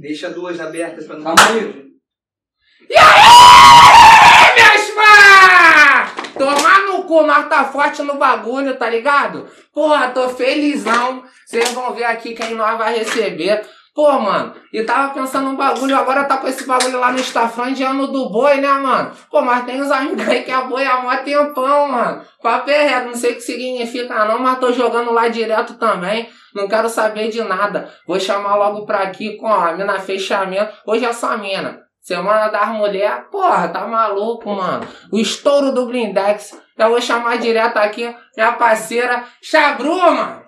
Deixa duas abertas pra não. Calma aí. E aí, minhas mães! Tomar no cu, nós tá forte no bagulho, tá ligado? Porra, tô felizão. Vocês vão ver aqui quem nós vai receber. Pô, mano, e tava pensando um bagulho, agora tá com esse bagulho lá no Instagram de ano do boi, né, mano? Pô, mas tem uns amigos aí que a boi há mó tempão, mano. Papo é reto, não sei o que significa não, mas tô jogando lá direto também. Não quero saber de nada. Vou chamar logo pra aqui com a mina fechamento. Hoje é só mina. Semana das mulheres, porra, tá maluco, mano. O estouro do Blindex. Eu vou chamar direto aqui minha parceira Chabru, mano.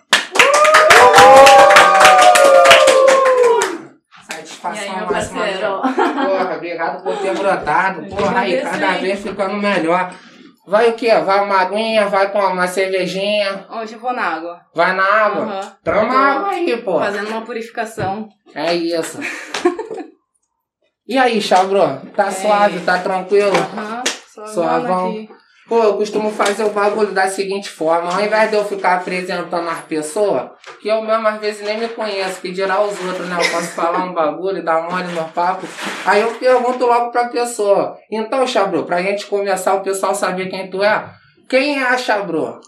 Satisfação aí, parceiro? Porra, obrigado por ter brotado. Porra, aí cada vez ficando melhor. Vai o quê? Vai uma aguinha, vai com uma cervejinha, Hoje eu vou na água. vai na água. Aham. Toma água aí, pô. Fazendo uma purificação. É isso. E aí, Chabro? Tá É. suave, tá tranquilo? Aham. Suavão. aqui. Pô, eu costumo fazer o bagulho da seguinte forma, ao invés de eu ficar apresentando as pessoas, que eu mesmo às vezes nem me conheço, que dirá os outros, né? Eu posso falar um bagulho, dar mole no papo. Aí eu pergunto logo pra pessoa. Então, Chabro, pra gente começar o pessoal saber quem tu é, quem é a Chabro?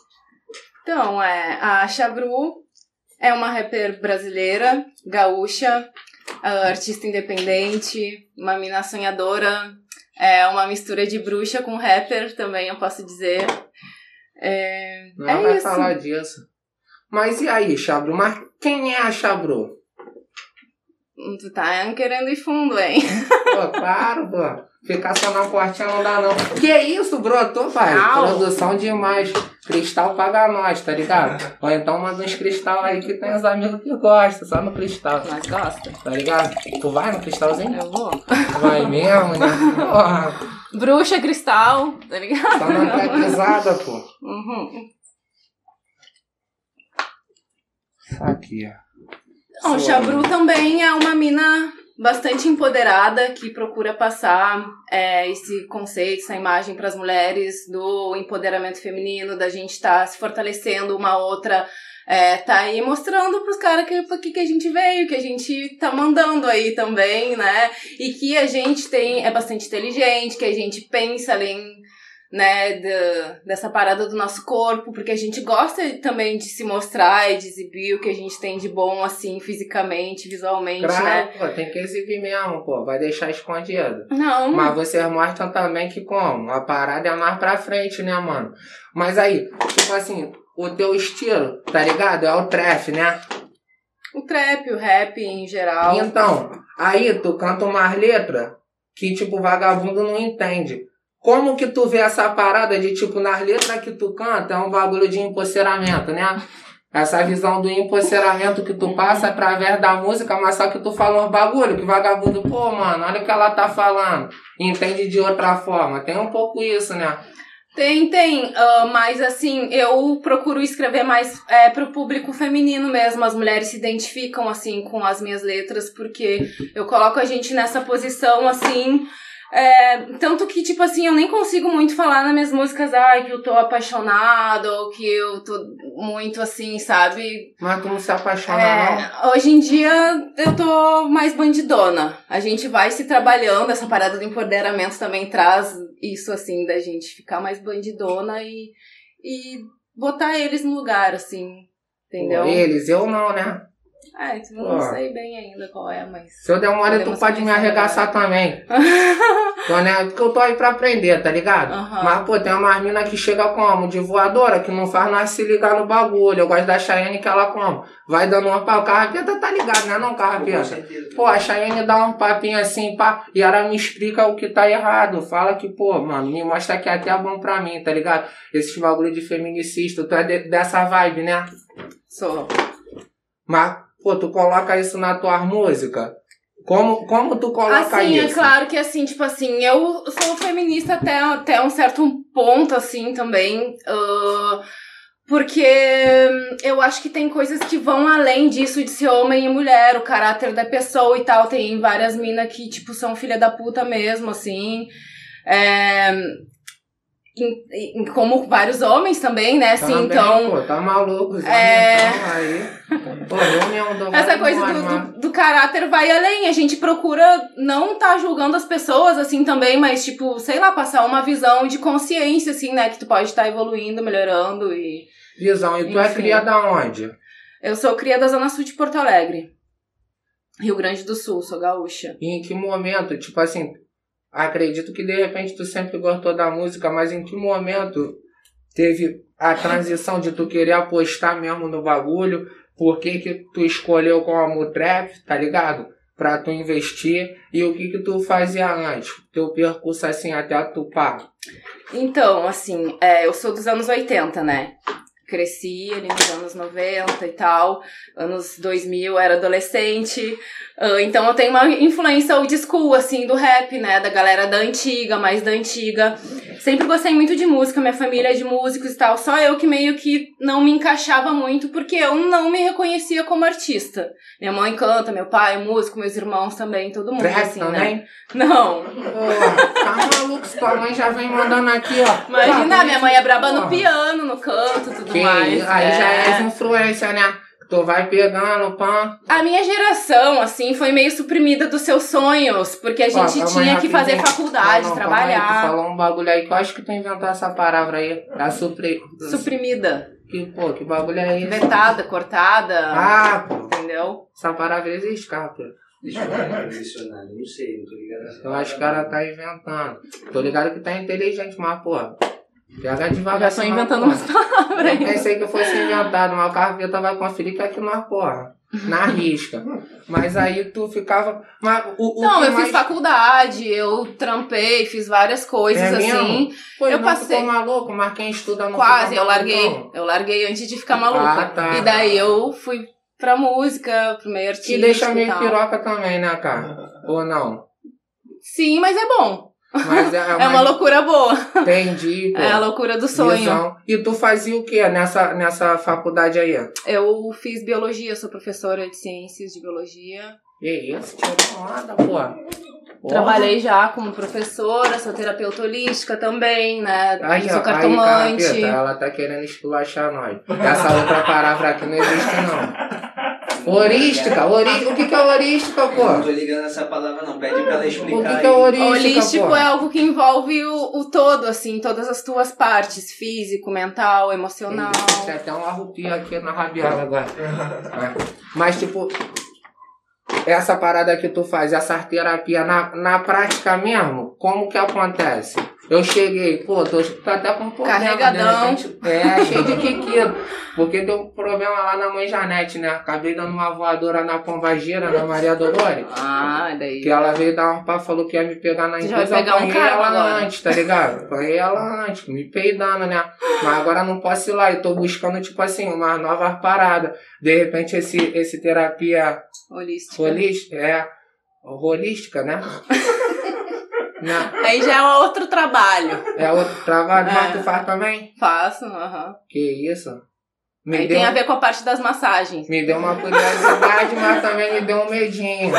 Então, é, a Chabru é uma rapper brasileira, gaúcha, ah, artista independente, uma mina sonhadora, é uma mistura de bruxa com rapper também, eu posso dizer. É, Não é vai isso. falar disso. Mas e aí, Chabro? Mas quem é a Chabro? Tu tá querendo ir fundo, hein? Pô, claro, pô. Ficar só na portinha não dá, não. Que isso, brotou, pai? Au. Produção demais. Cristal paga nós, tá ligado? Ou então manda uns cristal aí que tem uns amigos que gostam, só no cristal. Mas gosta. Tá ligado? Tu vai no cristalzinho? Eu vou. Vai mesmo, né? Porra, Bruxa cristal, tá ligado? tá na pesada, pô. Uhum. Isso aqui, ó. Bom, Chabru também é uma mina bastante empoderada que procura passar é, esse conceito, essa imagem para as mulheres do empoderamento feminino, da gente estar se fortalecendo uma outra, é, tá aí mostrando pros caras que que, que a gente veio, que a gente tá mandando aí também, né? E que a gente tem é bastante inteligente, que a gente pensa além né, da- dessa parada do nosso corpo, porque a gente gosta também de se mostrar e de exibir o que a gente tem de bom, assim, fisicamente, visualmente, né? Claro, pô, tem que exibir mesmo, pô. Vai deixar escondido. Não, Mas vocês mostram também que como? A parada é mais pra frente, né, mano? Mas aí, tipo assim, o teu estilo, tá ligado? É o trap, né? o trap, o rap em geral. Então, aí tu canta umas letras que, tipo, vagabundo não entende. Como que tu vê essa parada de, tipo, nas letras que tu canta é um bagulho de empoceramento, né? Essa visão do empoceramento que tu passa através da música, mas só que tu fala uns bagulho que vagabundo, pô, mano, olha o que ela tá falando. Entende de outra forma. Tem um pouco isso, né? Tem, tem, ah, mas assim, eu procuro escrever mais é, pro público feminino mesmo. As mulheres se identificam, assim, com as minhas letras, porque eu coloco a gente nessa posição, assim. É, tanto que, tipo assim, eu nem consigo muito falar nas minhas músicas, ai, que eu tô apaixonada, ou que eu tô muito assim, sabe? Mas tu não se apaixona, não. É, hoje em dia eu tô mais bandidona. A gente vai se trabalhando, essa parada do empoderamento também traz isso, assim, da gente ficar mais bandidona e, e botar eles no lugar, assim, entendeu? Eles, eu não, né? É, eu não Pô. sei bem ainda qual é, mas. Se eu der uma olhada, tu pode me arregaçar também. Tô, né? Porque eu tô aí pra aprender, tá ligado? Aham. Mas, pô, tem uma mina que chega como? De voadora, que não faz nada se ligar no bagulho. Eu gosto da Cheyenne que ela como? Vai dando uma pau. O carrapeta tá ligado, né? Não, carrapeta. Pô, a Cheyenne dá um papinho assim, pá, e ela me explica o que tá errado. Fala que, pô, mano, me mostra que é até bom pra mim, tá ligado? Esses bagulho de feminicista, tu é de- dessa vibe, né? Sou. Mas, pô, tu coloca isso na tua música? Como, como tu coloca Assim, isso? é claro que assim, tipo assim, eu sou feminista até, até um certo ponto, assim, também. ah, porque eu acho que tem coisas que vão além disso de ser homem e mulher, o caráter da pessoa e tal. Tem várias minas que, tipo, são filha da puta mesmo, assim. É, como vários homens também, né? Assim, Também, então. Pô, tá maluco, É. aí. Pô, dou Essa coisa do, do, do caráter vai além. A gente procura não tá julgando as pessoas, assim, também, mas, tipo, sei lá, passar uma visão de consciência, assim, né? Que tu pode estar evoluindo, melhorando e... Visão, e tu é Enfim. criada onde? Eu sou cria da Zona Sul de Porto Alegre. Rio Grande do Sul, sou gaúcha. E em que momento, tipo assim, acredito que de repente tu sempre gostou da música, mas em que momento teve a transição de tu querer apostar mesmo no bagulho? Por que que tu escolheu como trap, tá ligado? Pra tu investir e o que que tu fazia antes? Teu percurso assim até tu pá. Então, assim, é, eu sou dos anos 80, né? Cresci ali nos anos 90 e tal. Anos 2000, era adolescente. Ah, então eu tenho uma influência old school, assim, do rap, né? Da galera da antiga, mais da antiga. Sempre gostei muito de música, minha família é de músicos e tal. Só eu que meio que não me encaixava muito, porque eu não me reconhecia como artista. Minha mãe canta, meu pai é músico, meus irmãos também, todo mundo, Trap assim, também? né? Não. Pô, tá maluco, se tua mãe já vem mandando aqui, ó. Imagina, Tá, minha mãe é braba no piano, no canto, tudo Que mais. aí é. já é influência, né? Tu vai pegando, pã. A minha geração, assim, foi meio suprimida dos seus sonhos, porque a gente tinha que fazer faculdade, Não, não, calma aí, trabalhar. tu falou um bagulho aí que eu acho que tu inventou essa palavra aí. A supri... Suprimida, Que, pô, que bagulho é esse? vetada, cortada, Ah, pô. entendeu? Essa palavra existe, cara. Deixa eu ver no dicionário, não sei, não tô ligado. Eu acho que o cara tá inventando. Tô ligado que tá inteligente, mas, pô. Pega devagar. Já tô inventando umas palavras Eu pensei que fosse inventado, mas o carveta vai conferir que aqui nós, porra. Na risca. Mas aí tu ficava. Mas o, o Não, que eu mais... fiz faculdade, eu trampei, fiz várias coisas É assim. mesmo? Pô, eu não passei- ficou maluco, mas quem estuda não Quase, eu larguei. Eu larguei antes de ficar maluca. Ah, tá. E daí eu fui pra música, pro meio artístico Que deixa e meio piroca também, né, cara? Ou não? Sim, mas é bom. Mas é, É uma loucura boa. Entendi, pô. É a loucura do sonho. Visão. E tu fazia o que nessa, nessa faculdade aí? Eu fiz biologia, sou professora de ciências de biologia. Que isso, tirou onda, pô. Porra. Trabalhei já como professora, sou terapeuta holística também, né? Aí, sou cartomante. Aí, capeta, ela tá querendo esculachar nós. Essa outra palavra aqui não existe, não. Horística, ori... o que que é horística, Eu não pô? tô ligando essa palavra não, pede pra ela O explicar que que é aí. horística, Holístico pô? é algo que envolve o, o todo, assim, todas as tuas partes, físico, mental, emocional. Tem até um arrupio aqui na rabiola agora. É. Mas, tipo, essa parada que tu faz, essa terapia na, na prática mesmo, como que acontece? Eu cheguei, pô, tô, tô até com um problema. Carregadão. de repente, é, cheio de quiquito. Porque deu um problema lá na mãe Janete, né? Acabei dando uma voadora na pombageira, na Maria Dolores. Ah, daí. Que ela veio dar um papo, falou que ia me pegar na Tu já vai empresa, pegar um carro ela agora. antes, tá ligado? Apanhei ela antes, me peidando, né? Mas agora não posso ir lá, eu tô buscando, tipo assim, uma nova parada. De repente, esse, esse terapia Holística. holística, é, holística, né? né? Aí já é outro trabalho. É outro trabalho, É. mas tu faz também? Faço, aham. Que isso? Me Aí deu, tem a ver com a parte das massagens. me deu uma curiosidade, mas também me deu um medinho.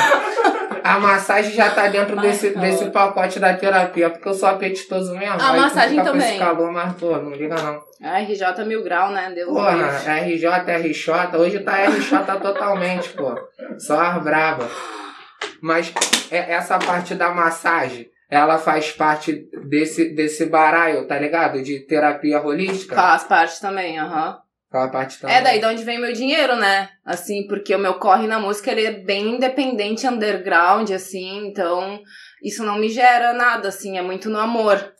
A massagem já tá dentro desse, tá desse pacote da terapia, porque eu sou apetitoso mesmo. A massagem fica com também. esse calor, mas, pô, não liga não. Ah, RJ mil grau, né? Deus Porra. RJ, RJ, hoje tá RJ totalmente, pô. Só as braba. Mas é- essa parte da massagem, ela faz parte desse, desse baraio, tá ligado? De terapia holística? Faz parte também, aham. Aquela parte também. É daí de onde vem meu dinheiro, né? Assim, porque o meu corre na música ele é bem independente, underground, assim, então isso não me gera nada, assim, é muito no amor.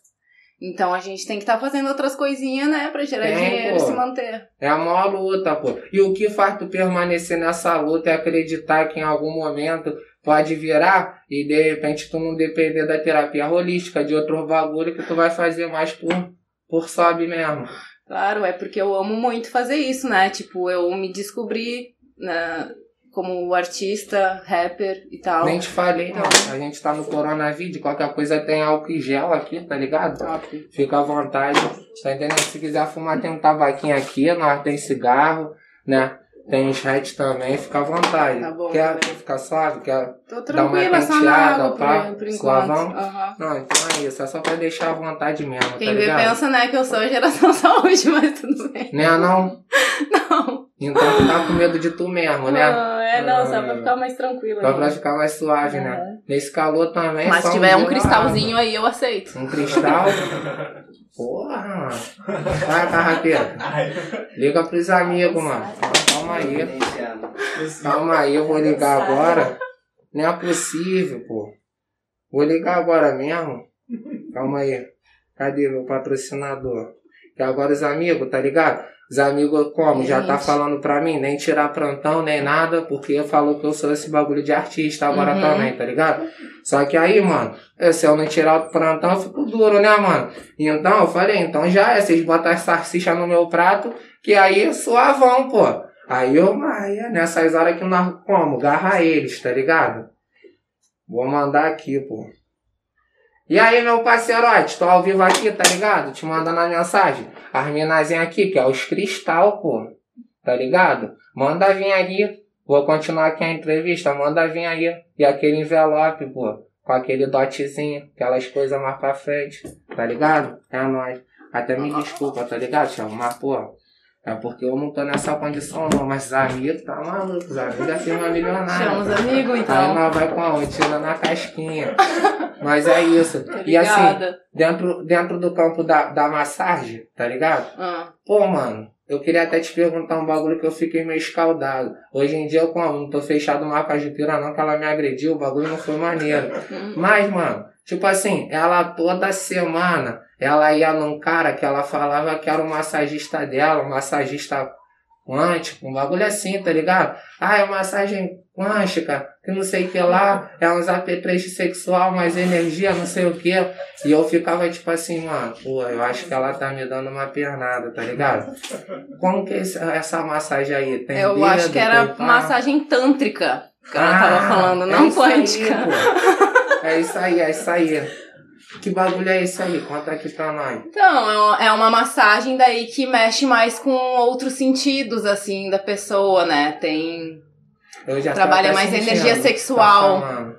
Então a gente tem que estar fazendo outras coisinhas, né, pra gerar Tem, dinheiro e se manter. É a maior luta, pô. E o que faz tu permanecer nessa luta é acreditar que em algum momento pode virar e de repente tu não depender da terapia holística, de outro bagulho que tu vai fazer mais por, por sobe mesmo. Claro, é porque eu amo muito fazer isso, né? Tipo, eu me descobri né, como artista, rapper e tal. Nem te falei, não. A gente tá no coronavírus, qualquer coisa tem álcool e gel aqui, tá ligado? Top. Fica à vontade, tá entendendo? Se quiser fumar, tem um tabaquinho aqui, nós tem cigarro, né? Tem hatch também, fica à vontade. Tá bom, Quer também. ficar suave? Quer Tô Dá uma tranquila, só na penteada, água pá, por, por suavão. Aham. Não, então é isso. É só pra deixar à vontade mesmo, Quem tá vê ligado? pensa, né, que eu sou geração saúde, mas tudo bem. Né, não? Não. Então tu tá com medo de tu mesmo, né? Ah, é, não, só Ah. pra ficar mais tranquila. Só pra né? ficar mais suave, né? Uhum. Nesse calor também. Mas só se tiver um na cristalzinho aí, eu aceito. Um cristal? Porra, mano. Vai, carrapeira. Liga pros amigos, mano. Calma aí. Calma aí, eu vou ligar agora. Não é possível, pô. Vou ligar agora mesmo. Calma aí. Cadê meu patrocinador? Que agora os amigos, tá ligado? Os amigos, como? Já tá Gente. falando pra mim, nem tirar plantão, nem nada, porque falou que eu sou esse bagulho de artista agora Uhum. também, tá ligado? Só que aí, mano, se eu não tirar o plantão, eu fico duro, né, mano? Então, eu falei, então já é, vocês botam as salsicha no meu prato, que aí é suavão, pô. Aí eu, aí é nessas horas que nós, como? Garra eles, tá ligado? Vou mandar aqui, pô. E aí, meu parceirote, tô ao vivo aqui, tá ligado? Te mandando a mensagem. As minazinhas aqui, que é os cristal, pô. Tá ligado? Manda vir aí. Vou continuar aqui a entrevista, manda vir aí. E aquele envelope, pô. Com aquele dotzinho, aquelas coisas mais pra frente. Tá ligado? É nóis. Até me desculpa, tá ligado, Thiago? Mas, pô, é porque eu não tô nessa condição não. Mas os amigos, tá maluco. Os amigos é firma milionária. Chama os amigos, Aí então. nós vai com a onde? Tira na casquinha. Mas é isso. E assim, dentro, dentro do campo da, da massagem, tá ligado? Ah, Pô, mano, eu queria até te perguntar um bagulho que eu fiquei meio escaldado. Hoje em dia eu como, não tô fechado mais com a Jupira não, que ela me agrediu, o bagulho não foi maneiro. hum. Mas, mano, tipo assim, ela toda semana, ela ia num cara que ela falava que era o massagista dela, um massagista quântico, um bagulho assim, tá ligado? Ah, é massagem quântica, que não sei o que lá, é uns apetrecho sexual, mais energia, não sei o que. E eu ficava tipo assim, mano, pô, eu acho que ela tá me dando uma pernada, tá ligado? Como que é essa massagem aí? Tem Eu dedo, acho que era massagem tântrica que ela tava Ah, falando, é não aí, quântica. pô. É isso aí, é isso aí. Que bagulho é esse aí? Conta aqui pra nós. Então, é uma- é massagem daí que mexe mais com outros sentidos, assim, da pessoa, né? Tem. Eu já Trabalha mais energia tá sexual. falando.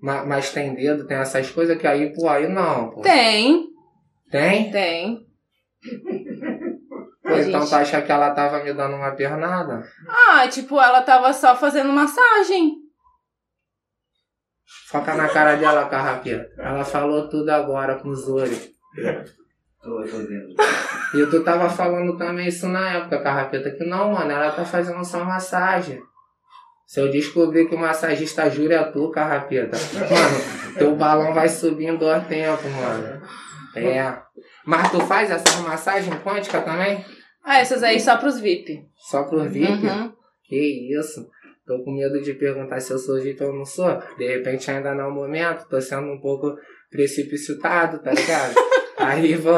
Ma- Mas, tem dedo, tem essas coisas que aí, pô, aí não, pô. Tem, Tem? tem. Pô, então gente- tu acha que ela tava me dando uma pernada? Ah, tipo, ela tava só fazendo massagem. Foca na cara dela, carrapeira. Ela falou tudo agora com os olhos. Tô, tô vendo. E tu tava falando também isso na época, carrapeta, que não, mano, ela tá fazendo só massagem. Se eu descobrir que o massagista jura é tu, carrapeta, mano, teu balão vai subindo ao tempo, mano. É. Mas tu faz essa massagem quântica também? Ah, essas aí só pros VIP. Só pro VIP? Uhum. Que isso? Tô com medo de perguntar se eu sou VIP ou não sou. De repente ainda não é o momento, tô sendo um pouco precipitado, tá ligado? Aí vou,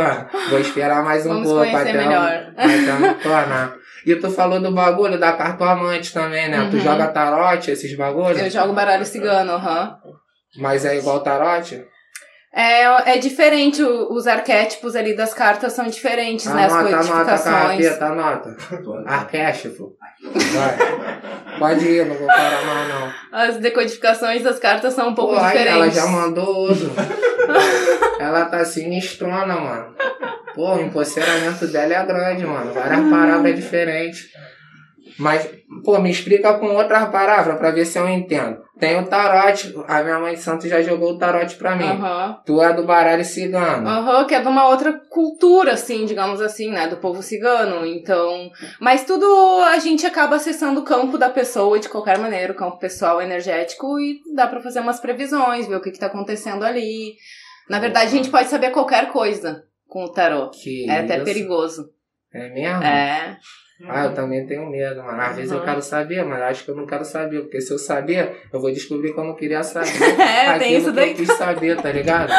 vou esperar mais um Vamos pouco até, melhor. até eu me tornar. E tu falou do bagulho da cartomante também, né? Tu Uhum. joga tarote, esses bagulhos? Eu jogo baralho cigano, aham. Mas é igual tarote? É, é diferente, o- os arquétipos ali das cartas são diferentes, né? As Anota, anota, codificações. carrapeta, anota. Arquétipo. Vai. Pode ir, não vou parar mais não. As decodificações das cartas são um pouco Pô, diferentes. ela já mandou outro. ela tá sinistrona, mano. Pô, o empoceramento dela é grande, mano. Várias palavras diferentes. Mas, pô, me explica com outras palavras pra ver se eu entendo. Tem o tarote. A minha mãe de santo já jogou o tarote pra mim. Aham. Tu é do baralho cigano. Aham, que é de uma outra cultura, assim, digamos assim, né? Do povo cigano. Então. Mas tudo a gente acaba acessando o campo da pessoa de qualquer maneira, o campo pessoal energético, e dá pra fazer umas previsões, ver o que, que tá acontecendo ali. Na verdade, a gente pode saber qualquer coisa com o tarô. Que É até isso? perigoso. É mesmo? É. Ah, eu também tenho medo, mano. Às vezes eu Uhum. quero saber, mas acho que eu não quero saber. Porque se eu saber, eu vou descobrir que eu não queria saber. É, tem isso que daí. Eu quis saber, tá ligado?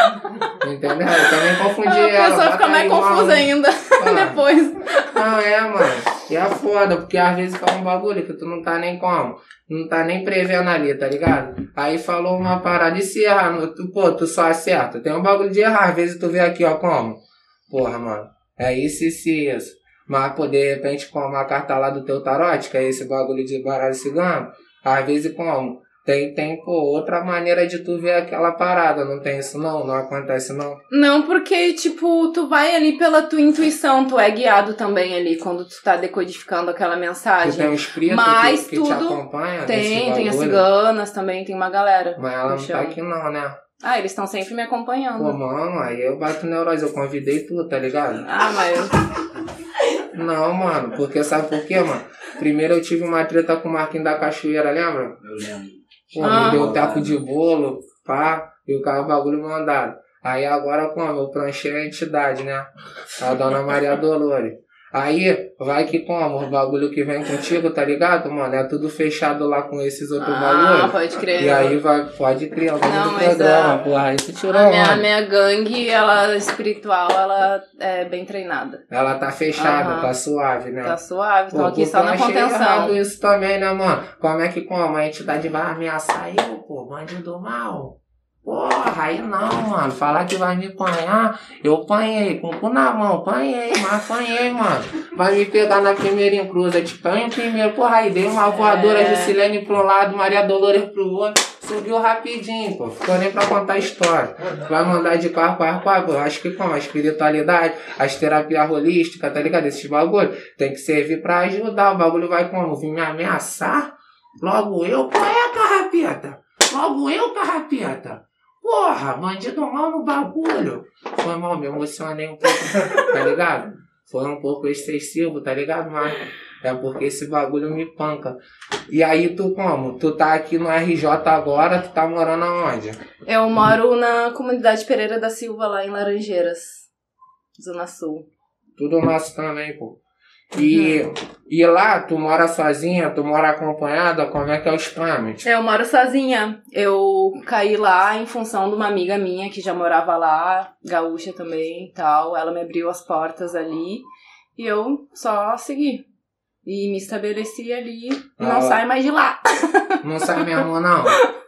Entendeu? Eu também confundi A ela. pessoa bota fica mais confusa ainda Ah, depois. Não, é, mano. E é foda, porque às vezes fala um bagulho que tu não tá nem como. Não tá nem prevendo ali, tá ligado? Aí falou uma parada e se errar, no- tu, pô, tu só acerta. Tem um bagulho de errar, às vezes tu vê aqui, ó, como. Porra, mano. É isso, isso e isso. Mas, pô, de repente, com uma carta lá do teu tarote, que é esse bagulho de baralho cigano, às vezes como? Tem, tem, pô, outra maneira de tu ver aquela parada, não tem isso não? Não acontece não? Não, porque, tipo, tu vai ali pela tua intuição, tu é guiado também ali quando tu tá decodificando aquela Tu mensagem. tem um espírito Mas que, que te tudo acompanha nesse Tem, tem as ciganas também, tem uma galera. Mas ela não tá aqui não, né? Ah, eles estão sempre me acompanhando. Pô, mano, aí eu bato neurose, eu convidei tu, tá ligado? Ah, mas. Não, mano, porque sabe por quê, mano? Primeiro eu tive uma treta com o Marquinhos da Cachoeira, lembra? Eu lembro. Pô, Ah. me deu teco de bolo, pá, e o cara bagulho mandado. Aí agora como? Eu pranchei a entidade, né? A dona Maria Dolores. Aí, vai que como? O bagulho que vem contigo, tá ligado, mano? É tudo fechado lá com esses outros Ah, bagulhos. pode crer. E aí vai, pode criar o bagulho Não, do programa, a- porra. Tirou, A minha, a minha gangue, ela espiritual, ela é bem treinada. Ela tá fechada, Aham. tá suave, né? Tá suave, Pô, aqui só na contenção. errado isso também, né, mano? Como é que como? A entidade vai ameaçar eu, pô, bandido mal. Porra, aí não, mano. Falar que vai me apanhar, eu apanhei, com o cu na mão, apanhei, mas apanhei, mano. Vai me pegar na primeira encruza, te panho primeiro, porra, aí dei uma voadora É. de Silene pro lado, Maria Dolores pro outro. Subiu rapidinho, pô. Ficou nem pra contar a história. Vai mandar de carro, carro, carro. Eu acho que como a espiritualidade, as terapias holísticas, tá ligado? Esses bagulho tem que servir pra ajudar. O bagulho vai como? Vir me ameaçar? Logo eu? Qual é, carrapeta? Logo eu, carrapeta? Porra, bandido mal no bagulho. Foi mal, me emocionei um pouco, tá ligado? Foi um pouco excessivo, tá ligado? Mas é porque esse bagulho me panca. E aí tu como? Tu tá aqui no RJ agora, tu tá morando aonde? Eu moro na comunidade Pereira da Silva, lá em Laranjeiras, Zona Sul. Tudo nosso também, pô. E, e lá, tu mora sozinha, tu mora acompanhada, como é que é os trâmites? Eu moro sozinha. Eu caí lá em função de uma amiga minha que já morava lá, gaúcha também e tal. Ela me abriu as portas ali e eu só segui. E me estabeleci ali e Ah, não lá. saio mais de lá. Não sai mesmo, não?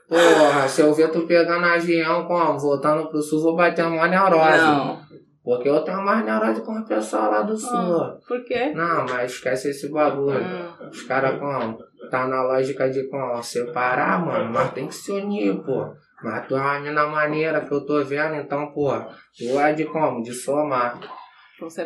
Porra, se eu ver tu pegando avião, como? Voltando pro sul, vou bater uma neurose. Não. Porque eu tenho mais neurose com o pessoal lá do sul. Ah, por quê? Não, mas esquece esse bagulho. Hum. Os caras como? Tá na lógica de como? Separar, mano, mas tem que se unir, pô. Mas tu é uma mina maneira que eu tô vendo, então, pô, tu é de como? De somar.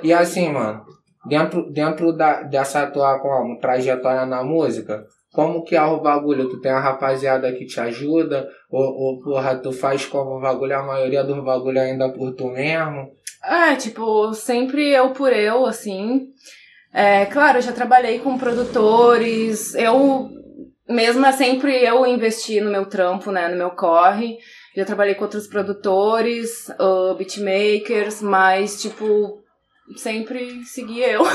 E assim, mano, dentro, dentro da, dessa tua como, trajetória na música, como que é o bagulho? Tu tem a rapaziada que te ajuda? Ou, ou porra, tu faz como o bagulho, a maioria dos bagulho ainda por tu mesmo? É, tipo, sempre eu por eu, assim. É, claro, eu já trabalhei com produtores, eu mesma sempre eu investi no meu trampo, né, no meu corre. Já trabalhei com outros produtores, uh, beatmakers, mas, tipo, sempre segui eu.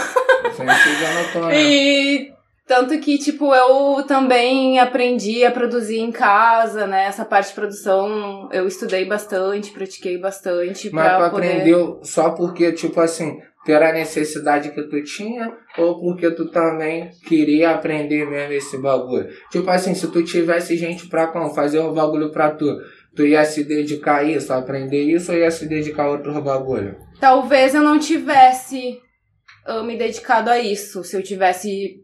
Sem seguir no tom, né? E tanto que, tipo, eu também aprendi a produzir em casa, né? Essa parte de produção eu estudei bastante, pratiquei bastante Mas pra tu poder. aprendeu só porque, tipo assim, pela necessidade que tu tinha ou porque tu também queria aprender mesmo esse bagulho? Tipo assim, se tu tivesse gente pra como, fazer um bagulho pra tu, tu ia se dedicar a isso, a aprender isso ou ia se dedicar a outros bagulho? Talvez eu não tivesse ah, me dedicado a isso, se eu tivesse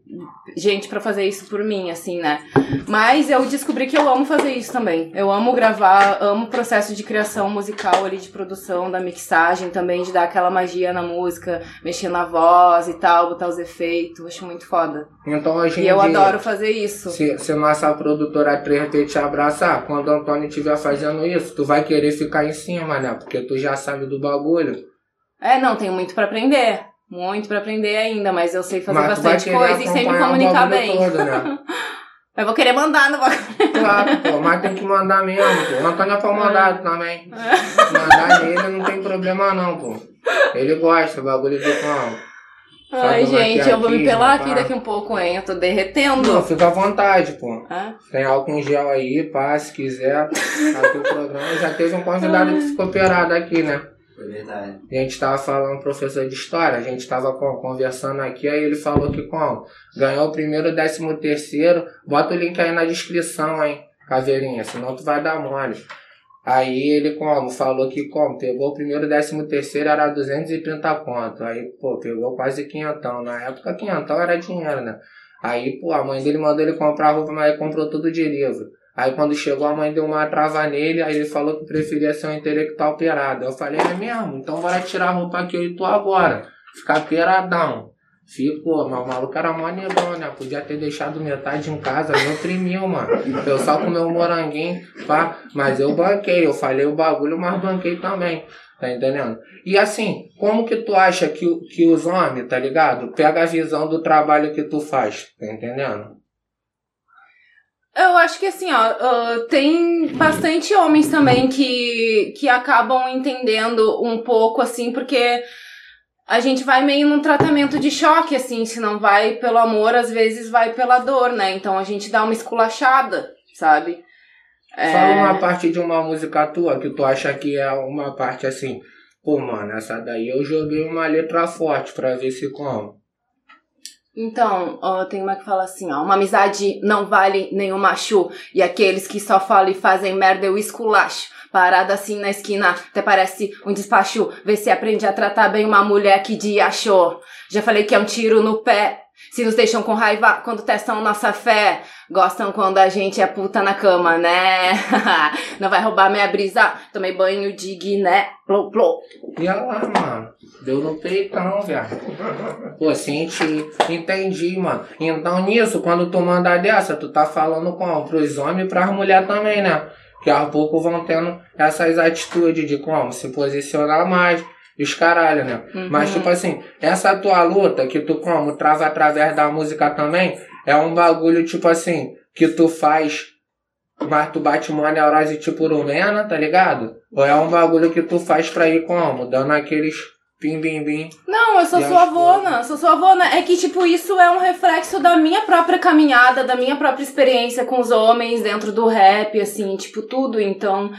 gente pra fazer isso por mim, assim, né? Mas eu descobri que eu amo fazer isso também. Eu amo gravar, amo o processo de criação musical ali, de produção, da mixagem também, de dar aquela magia na música, mexer na voz e tal, botar os efeitos, acho muito foda. Então hoje em E eu adoro fazer isso. Se, se nossa produtora 3D te abraçar, quando o Antônio estiver fazendo isso, tu vai querer ficar em cima, né? Porque tu já sabe do bagulho. É, não, tenho muito pra aprender. Muito pra aprender ainda, mas eu sei fazer mas bastante coisa e sempre comunicar bem. Todo, né? Eu vou querer mandar no bagulho. Claro, pô, mas tem que mandar mesmo, pô. O Antônio é pra mandar também. É. Mandar nele não tem problema não, pô. Ele gosta, o bagulho de como. Ai, gente, eu vou me maquiagem, pelar aqui daqui um pouco, hein? Eu tô Não, derretendo. fica à vontade, pô. Ah, Tem álcool em gel aí, pá, se quiser. Aqui o programa já teve um convidado que ficou operado aqui, né? Verdade. A gente tava falando, professor de história, a gente tava conversando aqui, aí ele falou que como? Ganhou o primeiro, décimo terceiro. Bota o link aí na descrição, hein, caveirinha, senão tu vai dar mole. Aí ele como? Falou que como? Pegou o primeiro décimo terceiro era 230 conto. Aí, pô, pegou quase quinhentão. Na época quinhentão era dinheiro, né? Aí, pô, a mãe dele mandou ele comprar roupa, mas ele comprou tudo de livro. Aí quando chegou a mãe deu uma trava nele, aí ele falou que preferia ser um intelectual perado. Eu falei, é mesmo? Então bora tirar a roupa que eu tu agora. Ficar peradão. Ficou, o maluco era mó negão, né? Podia ter deixado metade em casa, me oprimiu, mano. Eu só comi um moranguinho, pá. Mas eu banquei, eu falei o bagulho, mas banquei também. Tá entendendo? E assim, como que tu acha que, que os homens, tá ligado? Pega a visão do trabalho que tu faz, tá entendendo? Eu acho que assim, ó, uh, tem bastante homens também que, que acabam entendendo um pouco, assim, porque a gente vai meio num tratamento de choque, assim, se não vai pelo amor, às vezes vai pela dor, né? Então a gente dá uma esculachada, sabe? É... Fala uma parte de uma música tua que tu acha que é uma parte assim, pô, mano, essa daí eu joguei uma letra forte pra ver se como. Então, ó, tem uma que fala assim, ó, uma amizade não vale nenhum macho, e aqueles que só falam e fazem merda eu esculacho. Parada assim na esquina, até parece um despacho. Vê se aprende a tratar bem uma mulher que dia achou. Já falei que é um tiro no pé. Se nos deixam com raiva quando testam nossa fé. Gostam quando a gente é puta na cama, né? Não vai roubar minha brisa. Tomei banho de guiné. Plô, plô. E olha lá, mano. Deu no peitão, velho. Pô, senti. Entendi, mano. Então nisso, quando tu manda dessa, tu tá falando com pros homens e pras mulheres também, né? que a pouco vão tendo essas atitudes de como se posicionar mais, os caralho, né? Uhum. Mas, tipo assim, essa tua luta que tu como trava através da música também, é um bagulho, tipo assim, que tu faz, mas tu bate uma neurose tipo rumena, tá ligado? Ou é um bagulho que tu faz pra ir como? Dando aqueles Bim, bim, bim. Não, eu sou sua avona, sou sua avona. É que, tipo, isso é um reflexo da minha própria caminhada, da minha própria experiência com os homens dentro do rap, assim, tipo, tudo. Então,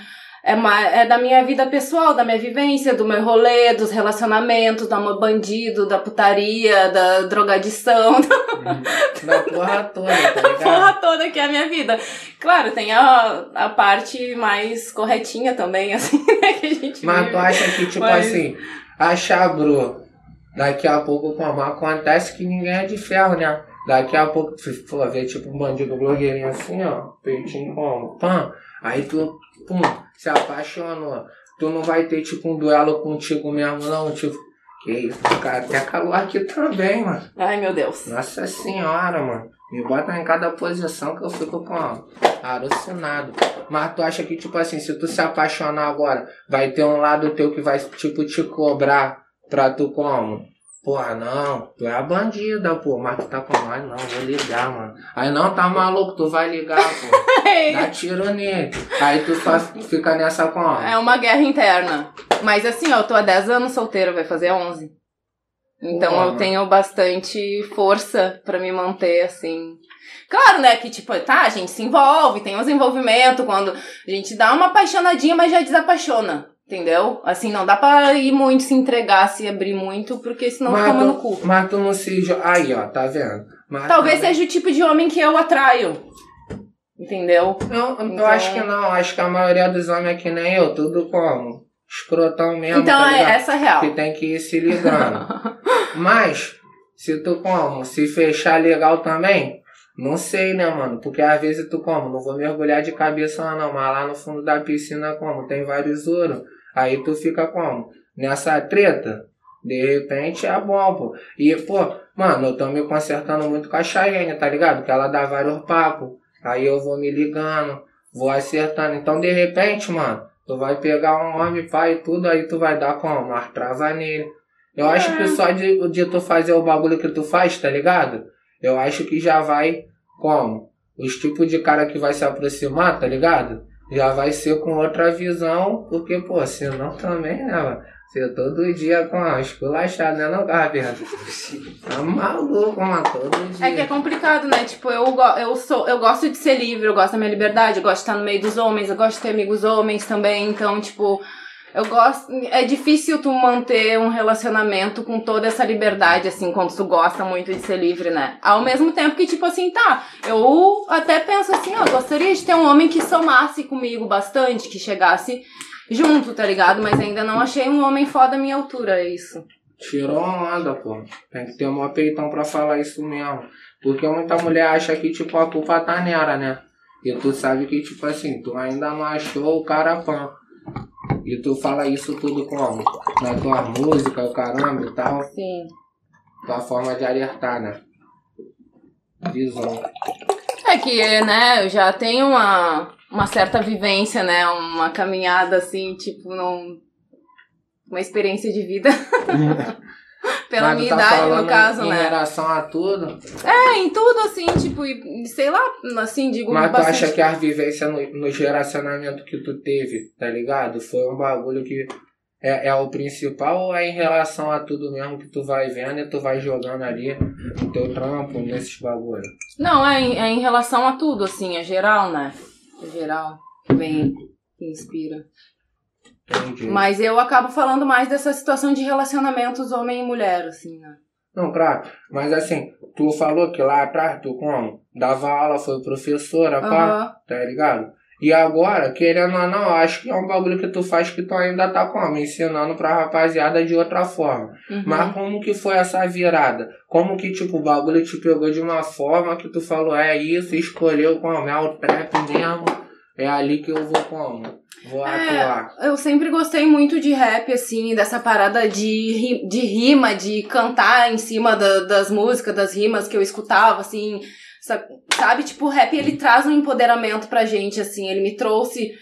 é, é da minha vida pessoal, da minha vivência, do meu rolê, dos relacionamentos, da meu bandido, da putaria, da drogadição. Hum, da porra toda, tá? Da porra toda que é a minha vida. Claro, tem a, a parte mais corretinha também, assim, né, que a gente Mas vive. tu acha que, tipo Mas... assim achar, bro. Daqui a pouco, como acontece que ninguém é de ferro, né? Daqui a pouco, se for ver, tipo, um bandido blogueirinho assim, ó, peitinho como, pã, aí tu, pum, se apaixonou. Tu não vai ter, tipo, um duelo contigo mesmo, não, tipo, que isso, cara, até calor aqui também, mano. Ai, meu Deus. Nossa senhora, mano. Me bota em cada posição que eu fico com alucinado. Mas tu acha que, tipo assim, se tu se apaixonar agora, vai ter um lado teu que vai, tipo, te cobrar pra tu como? Porra, não, tu é a bandida, pô, mas tu tá com nós, não, vou ligar, mano. Aí não, tá maluco, tu vai ligar, pô. Dá tiro nele. Aí tu só fica nessa como? É uma guerra interna. Mas assim, ó, eu tô há 10 anos solteiro, vai fazer 11. Então Porra, eu tenho bastante força para me manter assim. Claro, né, que tipo, tá, a gente se envolve, tem uns envolvimentos quando a gente dá uma apaixonadinha, mas já desapaixona. Entendeu? Assim, não dá pra ir muito, se entregar, se abrir muito, porque senão mas toma no cu. Mas tu não se. Aí, ó, tá vendo? Talvez seja o tipo de homem que eu atraio. Entendeu? Eu, então... eu acho que não, acho que a maioria dos homens é que nem eu, tudo como? Escrotão mesmo. Então tá é essa real. Que tem que ir se ligando. Mas, se tu como? Se fechar legal também, não sei, né, mano? Porque às vezes tu como? Não vou mergulhar de cabeça não, mas lá no fundo da piscina como? Tem vários ouros. Aí tu fica como? Nessa treta. De repente é bom, pô. E, pô, mano, eu tô me consertando muito com a Chayenne, tá ligado? Que ela dá vários papos. Aí eu vou me ligando, vou acertando. Então, de repente, mano, tu vai pegar um homem, pai e tudo, aí tu vai dar como? Uma trava nele. Eu é. acho que só de, de tu fazer o bagulho que tu faz, tá ligado? Eu acho que já vai como? Os tipos de cara que vai se aproximar, tá ligado? Já vai ser com outra visão, porque, pô, senão também, né, mano? Você todo dia com a esculachada, né, não, Gabriel? Tá maluco, mano, todo dia. É que é complicado, né? Tipo, eu, eu, sou, eu gosto de ser livre, eu gosto da minha liberdade, eu gosto de estar no meio dos homens, eu gosto de ter amigos homens também, então, tipo Eu gosto. É difícil tu manter um relacionamento com toda essa liberdade, assim, quando tu gosta muito de ser livre, né? Ao mesmo tempo que, tipo assim, tá. Eu até penso assim, ó, gostaria de ter um homem que somasse comigo bastante, que chegasse junto, tá ligado? Mas ainda não achei um homem foda à minha altura, é isso. Tirou onda, pô. Tem que ter um peitão pra falar isso mesmo. Porque muita mulher acha que, tipo, a culpa tá nela, né? E tu sabe que, tipo assim, tu ainda não achou o cara pão. E tu fala isso tudo como? Na tua música, o caramba e tal. Sim. Tua forma de alertar, né? Visão. É que, né, eu já tenho uma, uma certa vivência, né? Uma caminhada assim, tipo, num, uma experiência de vida. Pela Mas tu minha tá idade, no caso, em né? relação a tudo. É, em tudo, assim, tipo, sei lá, assim, digo Mas tu bastante. acha que a vivência no, no relacionamento que tu teve, tá ligado? Foi um bagulho que é, é o principal ou é em relação a tudo mesmo que tu vai vendo e tu vai jogando ali no teu trampo, nesses bagulhos? Não, é em, é em relação a tudo, assim, é geral, né? É geral, que vem, inspira. Entendi. Mas eu acabo falando mais dessa situação de relacionamentos homem e mulher, assim, né? Não, claro. Mas assim, tu falou que lá atrás tu como? Dava aula, foi professora, pá, Aham. tá ligado? E agora, querendo ou não, acho que é um bagulho que tu faz que tu ainda tá como? Ensinando pra rapaziada de outra forma. Uhum. Mas como que foi essa virada? Como que, tipo, o bagulho te pegou de uma forma que tu falou, é isso, escolheu como? É o trap mesmo, é ali que eu vou como? Vou É. atuar. Eu sempre gostei muito de rap, assim, dessa parada de, de rima, de cantar em cima da- das músicas, das rimas que eu escutava, assim, sa- sabe? Tipo, o rap, ele traz um empoderamento pra gente, assim, ele me trouxe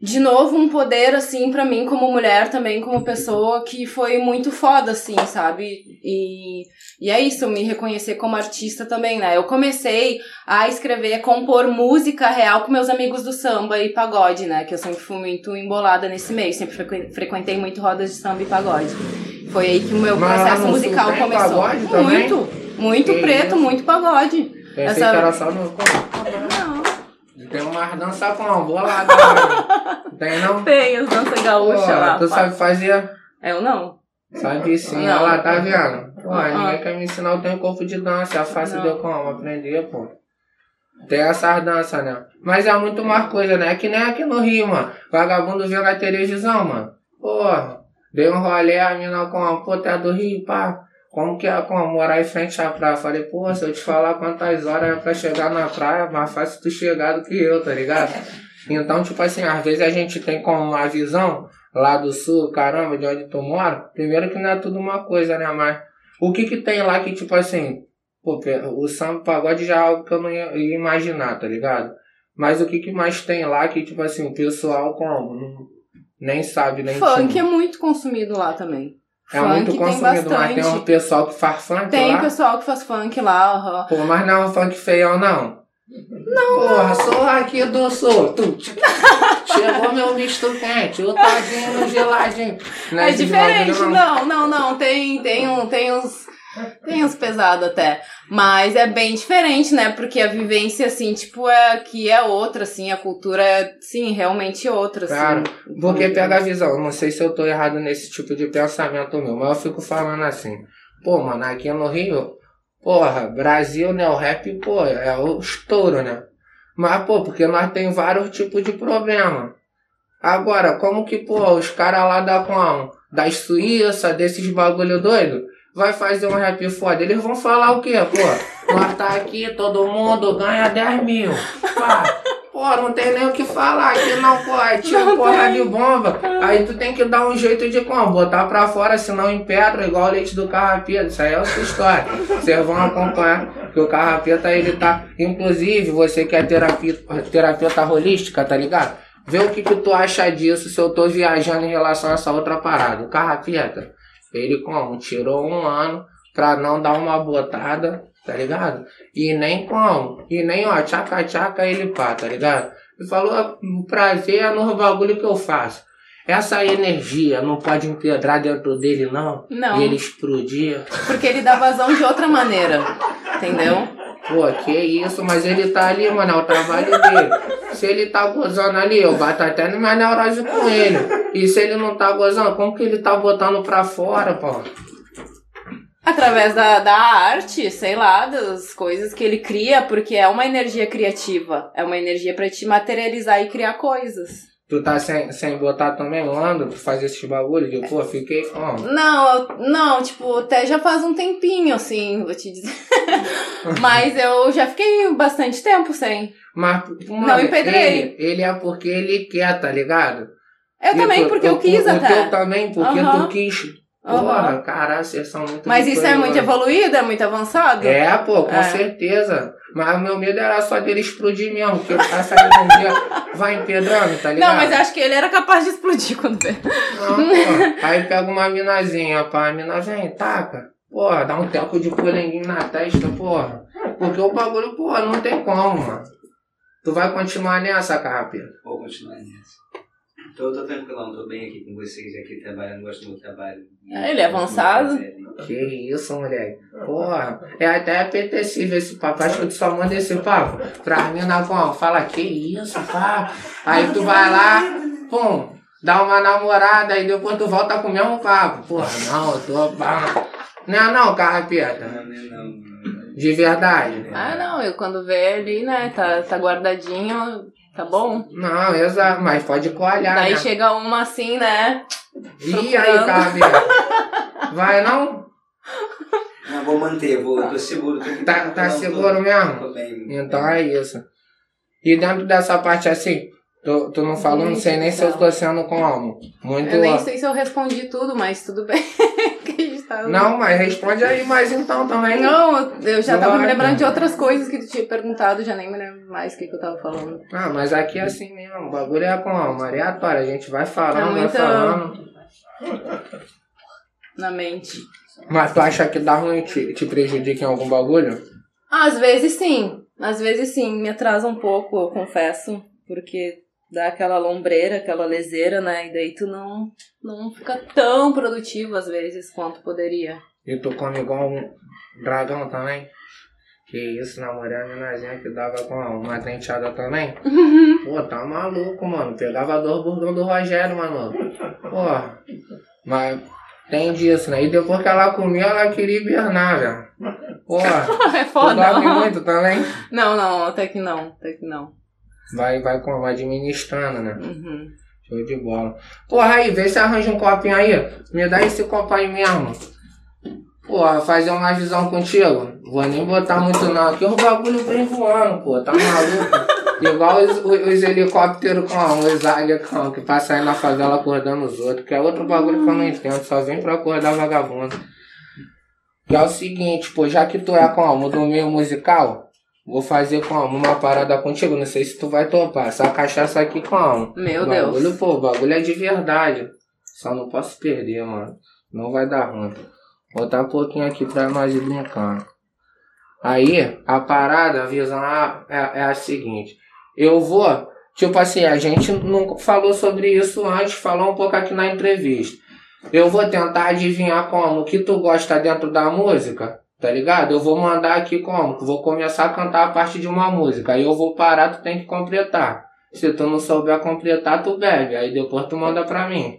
de novo um poder, assim, pra mim como mulher também, como pessoa, que foi muito foda, assim, sabe? E, e é isso, me reconhecer como artista também, né? Eu comecei a escrever, a compor música real com meus amigos do samba e pagode, né? Que eu sempre fui muito embolada nesse meio, sempre frequen- frequentei muito rodas de samba e pagode. Foi aí que o meu processo musical começou. também? muito, muito preto, isso? muito pagode. Pensei Essa- que era só no. Tem umas danças com lá. Tem não? tem as danças gaúchas Pô, lá. tu sabe fazer? Eu não. Sabe sim, Não. olha lá, tá vendo? Pô, Ah. ninguém quer me ensinar, eu tenho corpo de dança, é fácil de eu como aprender, pô. Tem essas danças, né? Mas é muito mais coisa, né? É que nem aqui no Rio, mano. Vagabundo vendo a televisão, mano. Porra, dei um rolê, a mina com a pô, tu é do Rio, pá. Como que é como morar em frente à praia? Falei, pô, se eu te falar quantas horas é pra chegar na praia, é mais fácil tu chegar do que eu, tá ligado? Então, tipo assim, às vezes a gente tem como uma visão lá do sul, caramba, de onde tu mora. Primeiro que não é tudo uma coisa, né? Mas o que que tem lá que, tipo assim, pô, o samba pagode já é algo que eu não ia, ia imaginar, tá ligado? Mas o que que mais tem lá que, tipo assim, o pessoal como? Nem sabe, nem Funk é muito consumido lá também. É funk muito tem consumido, mas tem um pessoal que faz funk Tem lá. pessoal que faz funk lá. Pô, mas não é um funk feião, não. Não. Porra, sou aqui do sul. Tu, Chegou meu misto quente, o tadinho no geladinho. Não É esse diferente, não, não, não. Tem, tem, um, tem uns. Tem uns pesados até. Mas é bem diferente, né? Porque a vivência, assim, tipo, é aqui é outra, assim, a cultura é, sim, realmente outra, assim. Claro, Porque pega a visão, não sei se eu tô errado nesse tipo de pensamento meu, mas eu fico falando assim, pô, mano, aqui no Rio, porra, Brasil, né, o rap, pô, é o estouro, né? Mas, pô, porque nós tem vários tipos de problema. Agora, como que, pô, os caras lá da como? Das Suíça, desses bagulho doido, vai fazer um rap foda, eles vão falar o quê, pô? Nós tá aqui, todo mundo ganha 10 mil. Pá. Pô, não tem nem o que falar aqui não, pô. Tira Não porra tem. de bomba. Aí tu tem que dar um jeito de como? Botar pra fora, senão empedra, igual o leite do carrapeta. Isso aí é outra história. Vocês vão acompanhar. Que o carrapeta, ele tá... Inclusive, você que é terapia, terapeuta holística, tá ligado? Vê o que, que tu acha disso se eu tô viajando em relação a essa outra parada. O carrapeta, ele como? Tirou um ano pra não dar uma botada, tá ligado? E nem como? E nem, ó, tchaca tchaca ele pá, tá ligado? Ele falou, "Ah, o prazer é no bagulho que eu faço. Essa energia não pode empedrar dentro dele, não. Não. E ele explodir. Porque ele dá vazão de outra maneira. Entendeu? Pô, que isso, mas ele tá ali, mano, é o trabalho dele. Se ele tá gozando ali, eu bato até minha neurose com ele. E se ele não tá gozando, como que ele tá botando pra fora, pô? Através da, da arte, sei lá, das coisas que ele cria, porque é uma energia criativa. É uma energia pra te materializar e criar coisas. Tu tá sem, sem botar também onda, tu faz esses bagulho de, pô, fiquei como? Não, eu- não, tipo, até já faz um tempinho, assim, vou te dizer. Mas eu já fiquei bastante tempo sem. Mas, mano, Não empedrei. ele, ele é porque ele quer, tá ligado? Eu Tipo, também, porque eu o- quis o, até. O teu também, porque Aham. tu quis. Porra, caralho, vocês são muito Mas isso é muito evoluído, é muito avançado? É, pô, com É. certeza. Mas o meu medo era só dele explodir mesmo, porque essa energia vai empedrando, tá ligado? Não, mas eu acho que ele era capaz de explodir quando. Não, pô. Aí pega uma minazinha, pá, a mina vem, taca. Porra, dá um teco de polenguinho na testa, porra. Porque o bagulho, porra, não tem como, mano. Tu vai continuar nessa, carrapeta? Vou continuar nessa. Tô, tô tranquilão, tô bem aqui com vocês, aqui trabalhando, gosto do meu trabalho. É, ele é avançado. Que isso, moleque. Porra, é até apetecível esse papo. Acho que tu só manda esse papo pra mina como? Fala, que isso, pá. Aí tu vai lá, pum, dá uma namorada e depois tu volta com o mesmo papo. Porra, não, eu tô. pá. Não é não, carrapeta. Não, não, não, não. De verdade. Ah, não, eu quando vê ali, né, tá, tá guardadinho, tá bom. Não, exato, mas pode coalhar, Daí né? chega uma assim, né? Ih, aí, procurando. carrapeta. Vai não? Não, vou manter, vou, tô seguro. Tô aqui Tá, tá tô- seguro mesmo? Tô bem. Então é isso. E dentro dessa parte assim, tu, tu não falou, não sei nem se eu tô sendo como. Muito. Eu nem sei se eu respondi tudo, mas tudo bem. tá... Não, mas responde aí mais então também. Não, eu já Não tava me vai, lembrando não. de outras coisas que tu tinha perguntado, já nem me lembro mais o que, que eu tava falando. Ah, mas aqui é assim mesmo, o bagulho é como, aleatório, a gente vai falando, É vai muita- falando. Na mente. Mas tu acha que dá ruim, te, te prejudica em algum bagulho? Às vezes sim. Às vezes sim, me atrasa um pouco, eu confesso. Porque dá aquela lombreira, aquela leseira, né? E daí tu não, não fica tão produtivo às vezes quanto poderia. E tu come igual um dragão também? Que isso, namorei a minazinha que dava com uma denteada também. Pô, tá maluco, mano. Pegava dois burgão do Rogério, mano. Porra. Mas tem disso, né? E depois que ela comia, ela queria hibernar, velho. Porra. é Tu foda. dorme muito também? Não, não, até que não, até que não. Vai, vai, vai administrando, né? Uhum. Show de bola. Porra, aí, vê se arranja um copinho aí. Me dá esse copo aí mesmo. Porra, fazer uma visão contigo. Vou nem botar muito não, aqui o bagulho vem voando, pô, tá maluco? Igual os, os, os helicópteros com os alecão que passam aí na favela acordando os outros, que é outro bagulho que eu não entendo, só vem pra acordar vagabundo. Que é o seguinte, pô, já que tu é como do meio musical, vou fazer como uma parada contigo, não sei se tu vai topar. Essa cachaça aqui como? Meu bagulho, Deus. pô, o bagulho é de verdade. Só não posso perder, mano. Não vai dar ruim. Botar um pouquinho aqui pra nós ir brincando. Aí, a parada, a visão é, é, é a seguinte. Eu vou, tipo assim, a gente não falou sobre isso antes, falou um pouco aqui na entrevista. Eu vou tentar adivinhar como que tu gosta dentro da música, tá ligado? Eu vou mandar aqui como, vou começar a cantar a parte de uma música. Aí eu vou parar, tu tem que completar. Se tu não souber completar, tu bebe. Aí depois tu manda pra mim.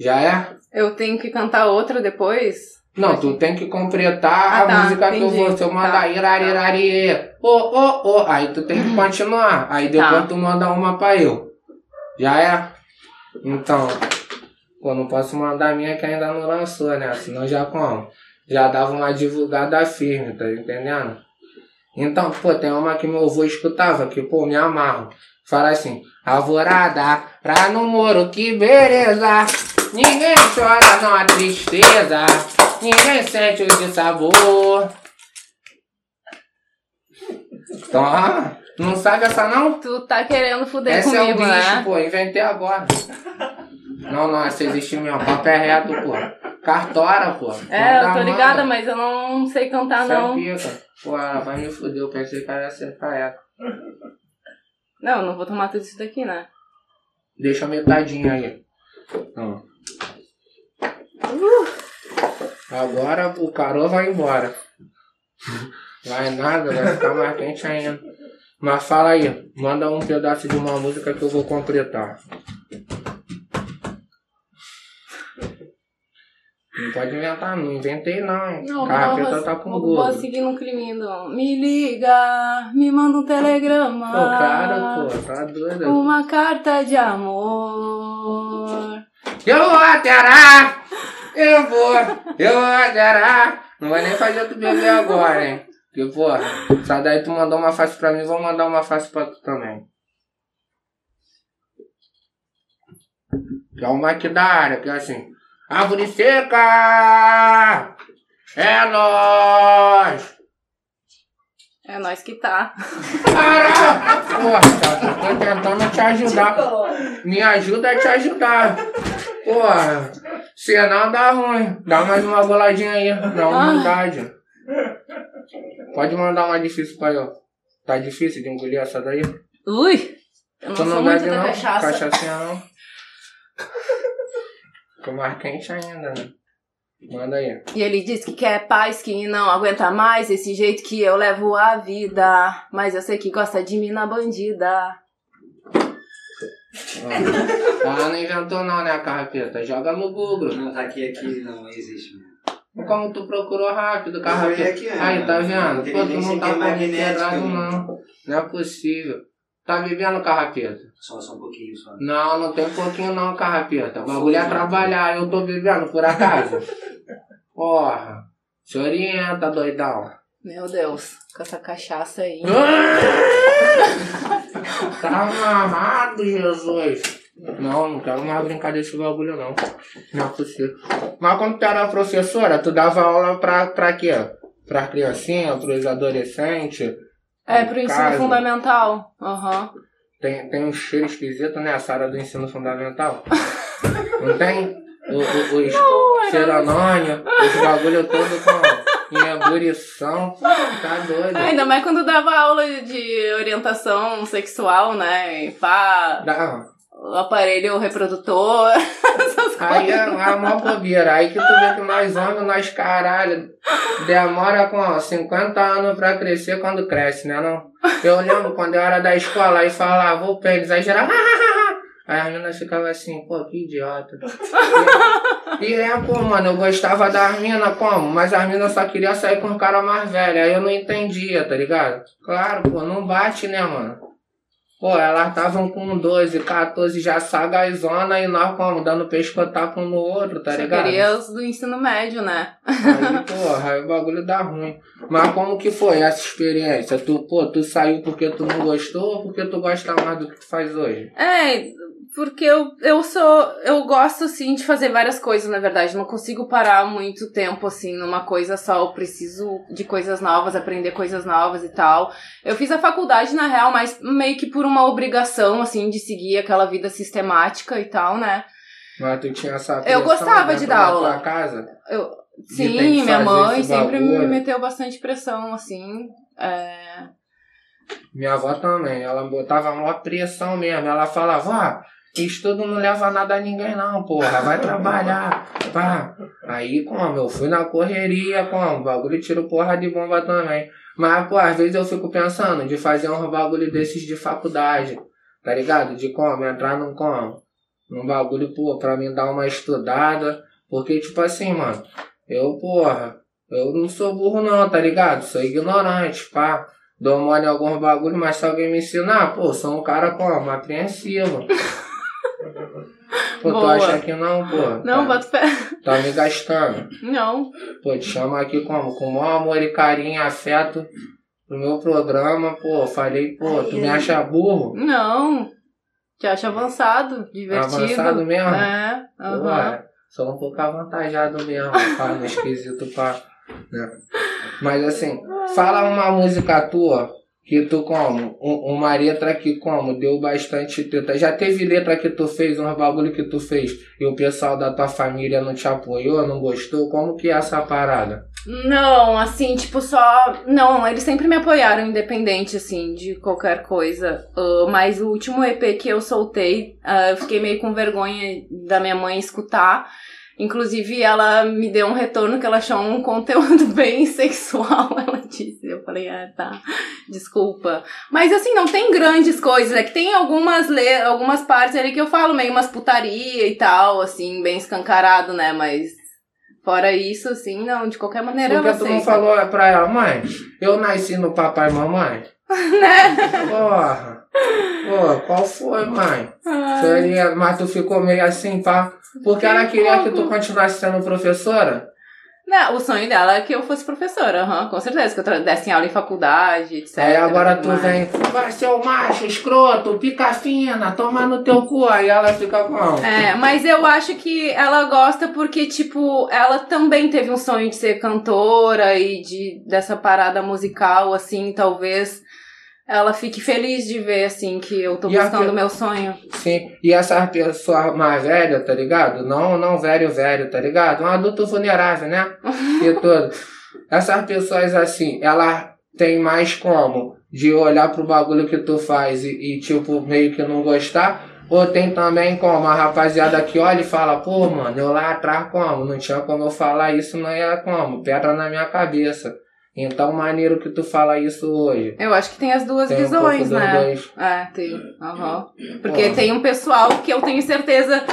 Já é? Eu tenho que cantar outra depois? Não, tu tem que completar Ah, a tá, música que eu entendi. vou. Se eu mandar Tá, irarirarie, ô, ô, ô, aí tu tem que continuar. Aí depois Tá. tu manda uma pra eu. Já é? Então, pô, não posso mandar a minha que ainda não lançou, né? Senão já como? Já dava uma divulgada firme, tá entendendo? Então, pô, tem uma que meu avô escutava, que, pô, me amarro. Fala assim, alvorada, pra no moro, que beleza. Ninguém chora, não tristeza. Ninguém sente o de sabor. Então, ah, não sabe essa não? Tu tá querendo fuder Essa é o comigo, bicho, né? pô, inventei agora. Não, não, essa existe mesmo. Papo é reto, pô. Cartora, pô. É, eu tô ligada, manda. mas eu não sei cantar, Essa é não. pica. Pô, ela vai me fuder. Eu pensei que ela ia acertar ela. Não, eu não vou tomar tudo isso daqui, né? Deixa metadinha aí. Ó. Agora o Carol vai embora. Vai nada, vai ficar mais quente ainda. Mas fala aí, manda um pedaço de uma música que eu vou completar. Não pode inventar, não inventei não? Não, Carrapeta tá com vou, gordo. vou seguir no clima do... Me liga, me manda um telegrama. Pô, cara, pô, tá doido. Uma carta de amor. Eu vou aterar! Eu vou! Eu vou aterar! Não vai nem fazer tu beber agora, hein? Porque, porra, sai daí tu mandou uma face pra mim, vou mandar uma face pra tu também. Que é o Mike da área, que é assim. Árvore seca! É nóis! É nós que tá. Caraca! Porra, cara, tô tentando te ajudar. Me ajuda a te ajudar. Porra, senão dá ruim. Dá mais uma boladinha aí, dá uma Ah. humildade. Pode mandar uma difícil pra eu. Tá difícil de engolir essa daí? Ui! Eu não tu sou não muito bebe da não? cachaça. Cachaçinha não? Tô mais quente ainda, né? Manda aí. E ele diz que quer paz, que não aguenta mais esse jeito que eu levo a vida. Mas eu sei que gosta de mim na bandida. Ela não inventou não, né, carrapeta? Joga no Google. Não, tá aqui, aqui não existe. mano. Como tu procurou rápido, carrapeta? Aí, tá vendo? Pô, tu não tá mano. não. Não é possível. Tá bebendo, carrapeta? Só, só um pouquinho só. Não, não tem pouquinho não, carrapeta. O bagulho é trabalhar, eu tô bebendo por acaso. Porra. Se orienta, doidão. Meu Deus, com essa cachaça aí. tá amarrado, Jesus. Não, não quero mais brincar desse bagulho não. Não é possível. Mas quando tu era professora, tu dava aula pra, pra quê? Pra criancinha, pros adolescentes? É pro ensino Caso. fundamental. Aham. Tem, tem um cheiro esquisito, né? A Sara do ensino fundamental. Não tem? O, o, os xeronônio, os bagulho todo com em ebulição. Tá doido. Ainda mais quando dava aula de orientação sexual, né? E pá, o aparelho reprodutor, essas Aí é coisas. a mó bobeira. Aí que tu vê que nós homens, nós caralho, demora com ó, 50 anos pra crescer quando cresce, né não? Eu lembro quando eu era da escola e falava o pênis, aí geral, Aí a menina ficava assim, pô, que idiota. E, e é, pô, mano, eu gostava das minas como? Mas as minas só queriam sair com um cara mais velho. Aí eu não entendia, tá ligado? Claro, pô, não bate, né, mano? Pô, elas estavam com 12, 14 já sagazona e nós como? Dando pescotapo um no outro, tá Só ligado? queria os do ensino médio, né? Aí, porra, aí o bagulho dá ruim. Mas como que foi essa experiência? Tu, pô, tu saiu porque tu não gostou ou porque tu gosta mais do que tu faz hoje? É, porque eu, eu sou. Eu gosto, assim, de fazer várias coisas, na verdade. Não consigo parar muito tempo, assim, numa coisa só. Eu preciso de coisas novas, aprender coisas novas e tal. Eu fiz a faculdade, na real, mas meio que por uma obrigação, assim, de seguir aquela vida sistemática e tal, né? Mas tu tinha essa Eu gostava dentro de dar da aula. tua casa? Eu, sim, minha mãe sempre bagulho. me meteu bastante pressão, assim. É... Minha avó também, ela botava uma pressão mesmo. Ela falava, ó, estudo não leva nada a ninguém não, porra, vai trabalhar, pá. Aí, como, eu fui na correria, como, o bagulho tiro porra de bomba também. Mas, pô, às vezes eu fico pensando de fazer um bagulho desses de faculdade, tá ligado? De como, entrar num como, num bagulho, pô, pra mim dar uma estudada. Porque, tipo assim, mano, eu, porra, eu não sou burro não, tá ligado? Sou ignorante, pá. Dou mole em alguns bagulho, mas se alguém me ensinar, pô, sou um cara como? Apreensivo. Pô, tu Boa. acha que não, pô? Não, tá, bota fé. tá me gastando. Não. Pô, te chamo aqui como? Com o maior amor e carinho afeto pro meu programa, pô, falei, pô, tu me acha burro? Não. Te acho avançado, divertido. Avançado mesmo? É. Pô, aham. é, sou um pouco avantajado mesmo, pá, no esquisito, pá. Né? Mas assim, fala uma música tua que tu como, um- uma letra que como, deu bastante treta. Já teve letra que tu fez, uns bagulho que tu fez, e o pessoal da tua família não te apoiou, não gostou? Como que é essa parada? Não, assim, tipo, só. Não, eles sempre me apoiaram, independente, assim, de qualquer coisa. Ah, mas o último EP que eu soltei, ah, eu fiquei meio com vergonha da minha mãe escutar. Inclusive, ela me deu um retorno que ela achou um conteúdo bem sexual, ela disse. Eu falei, ah, tá, desculpa. Mas assim, não tem grandes coisas. É que tem algumas, le algumas partes ali que eu falo meio umas putaria e tal, assim, bem escancarado, né? Mas fora isso, assim, não, de qualquer maneira Porque tu não falou pra ela, mãe, eu nasci no papai e mamãe? né? Porra. Pô, qual foi, mãe? Seria, mas tu ficou meio assim, pá. Porque ela queria que tu continuasse sendo professora? Não, o sonho dela é que eu fosse professora, aham, com certeza, que eu desse aula em faculdade, etc. Aí agora tu mais. vem, vai ser o macho, escroto, pica fina, toma no teu cu. Aí ela fica com. É, mas eu acho que ela gosta porque, tipo, ela também teve um sonho de ser cantora e de dessa parada musical, assim, talvez ela fique feliz de ver, assim, que eu tô E buscando o meu sonho. Sim, e essa pessoa mais velha, tá ligado? Não, não velho, velho, tá ligado? Um adulto vulnerável, né? E tudo. Essas pessoas assim, ela tem mais como de olhar pro bagulho que tu faz e, e, tipo, meio que não gostar. Ou tem também como a rapaziada que olha e fala, pô, mano, eu lá atrás como? Não tinha como eu falar isso, não ia como? Pedra na minha cabeça. Então, maneiro que tu fala isso hoje. Eu acho que tem as duas Tem um visões, dos né? dois. É, tem. Aham. Porque tem um pessoal que eu tenho certeza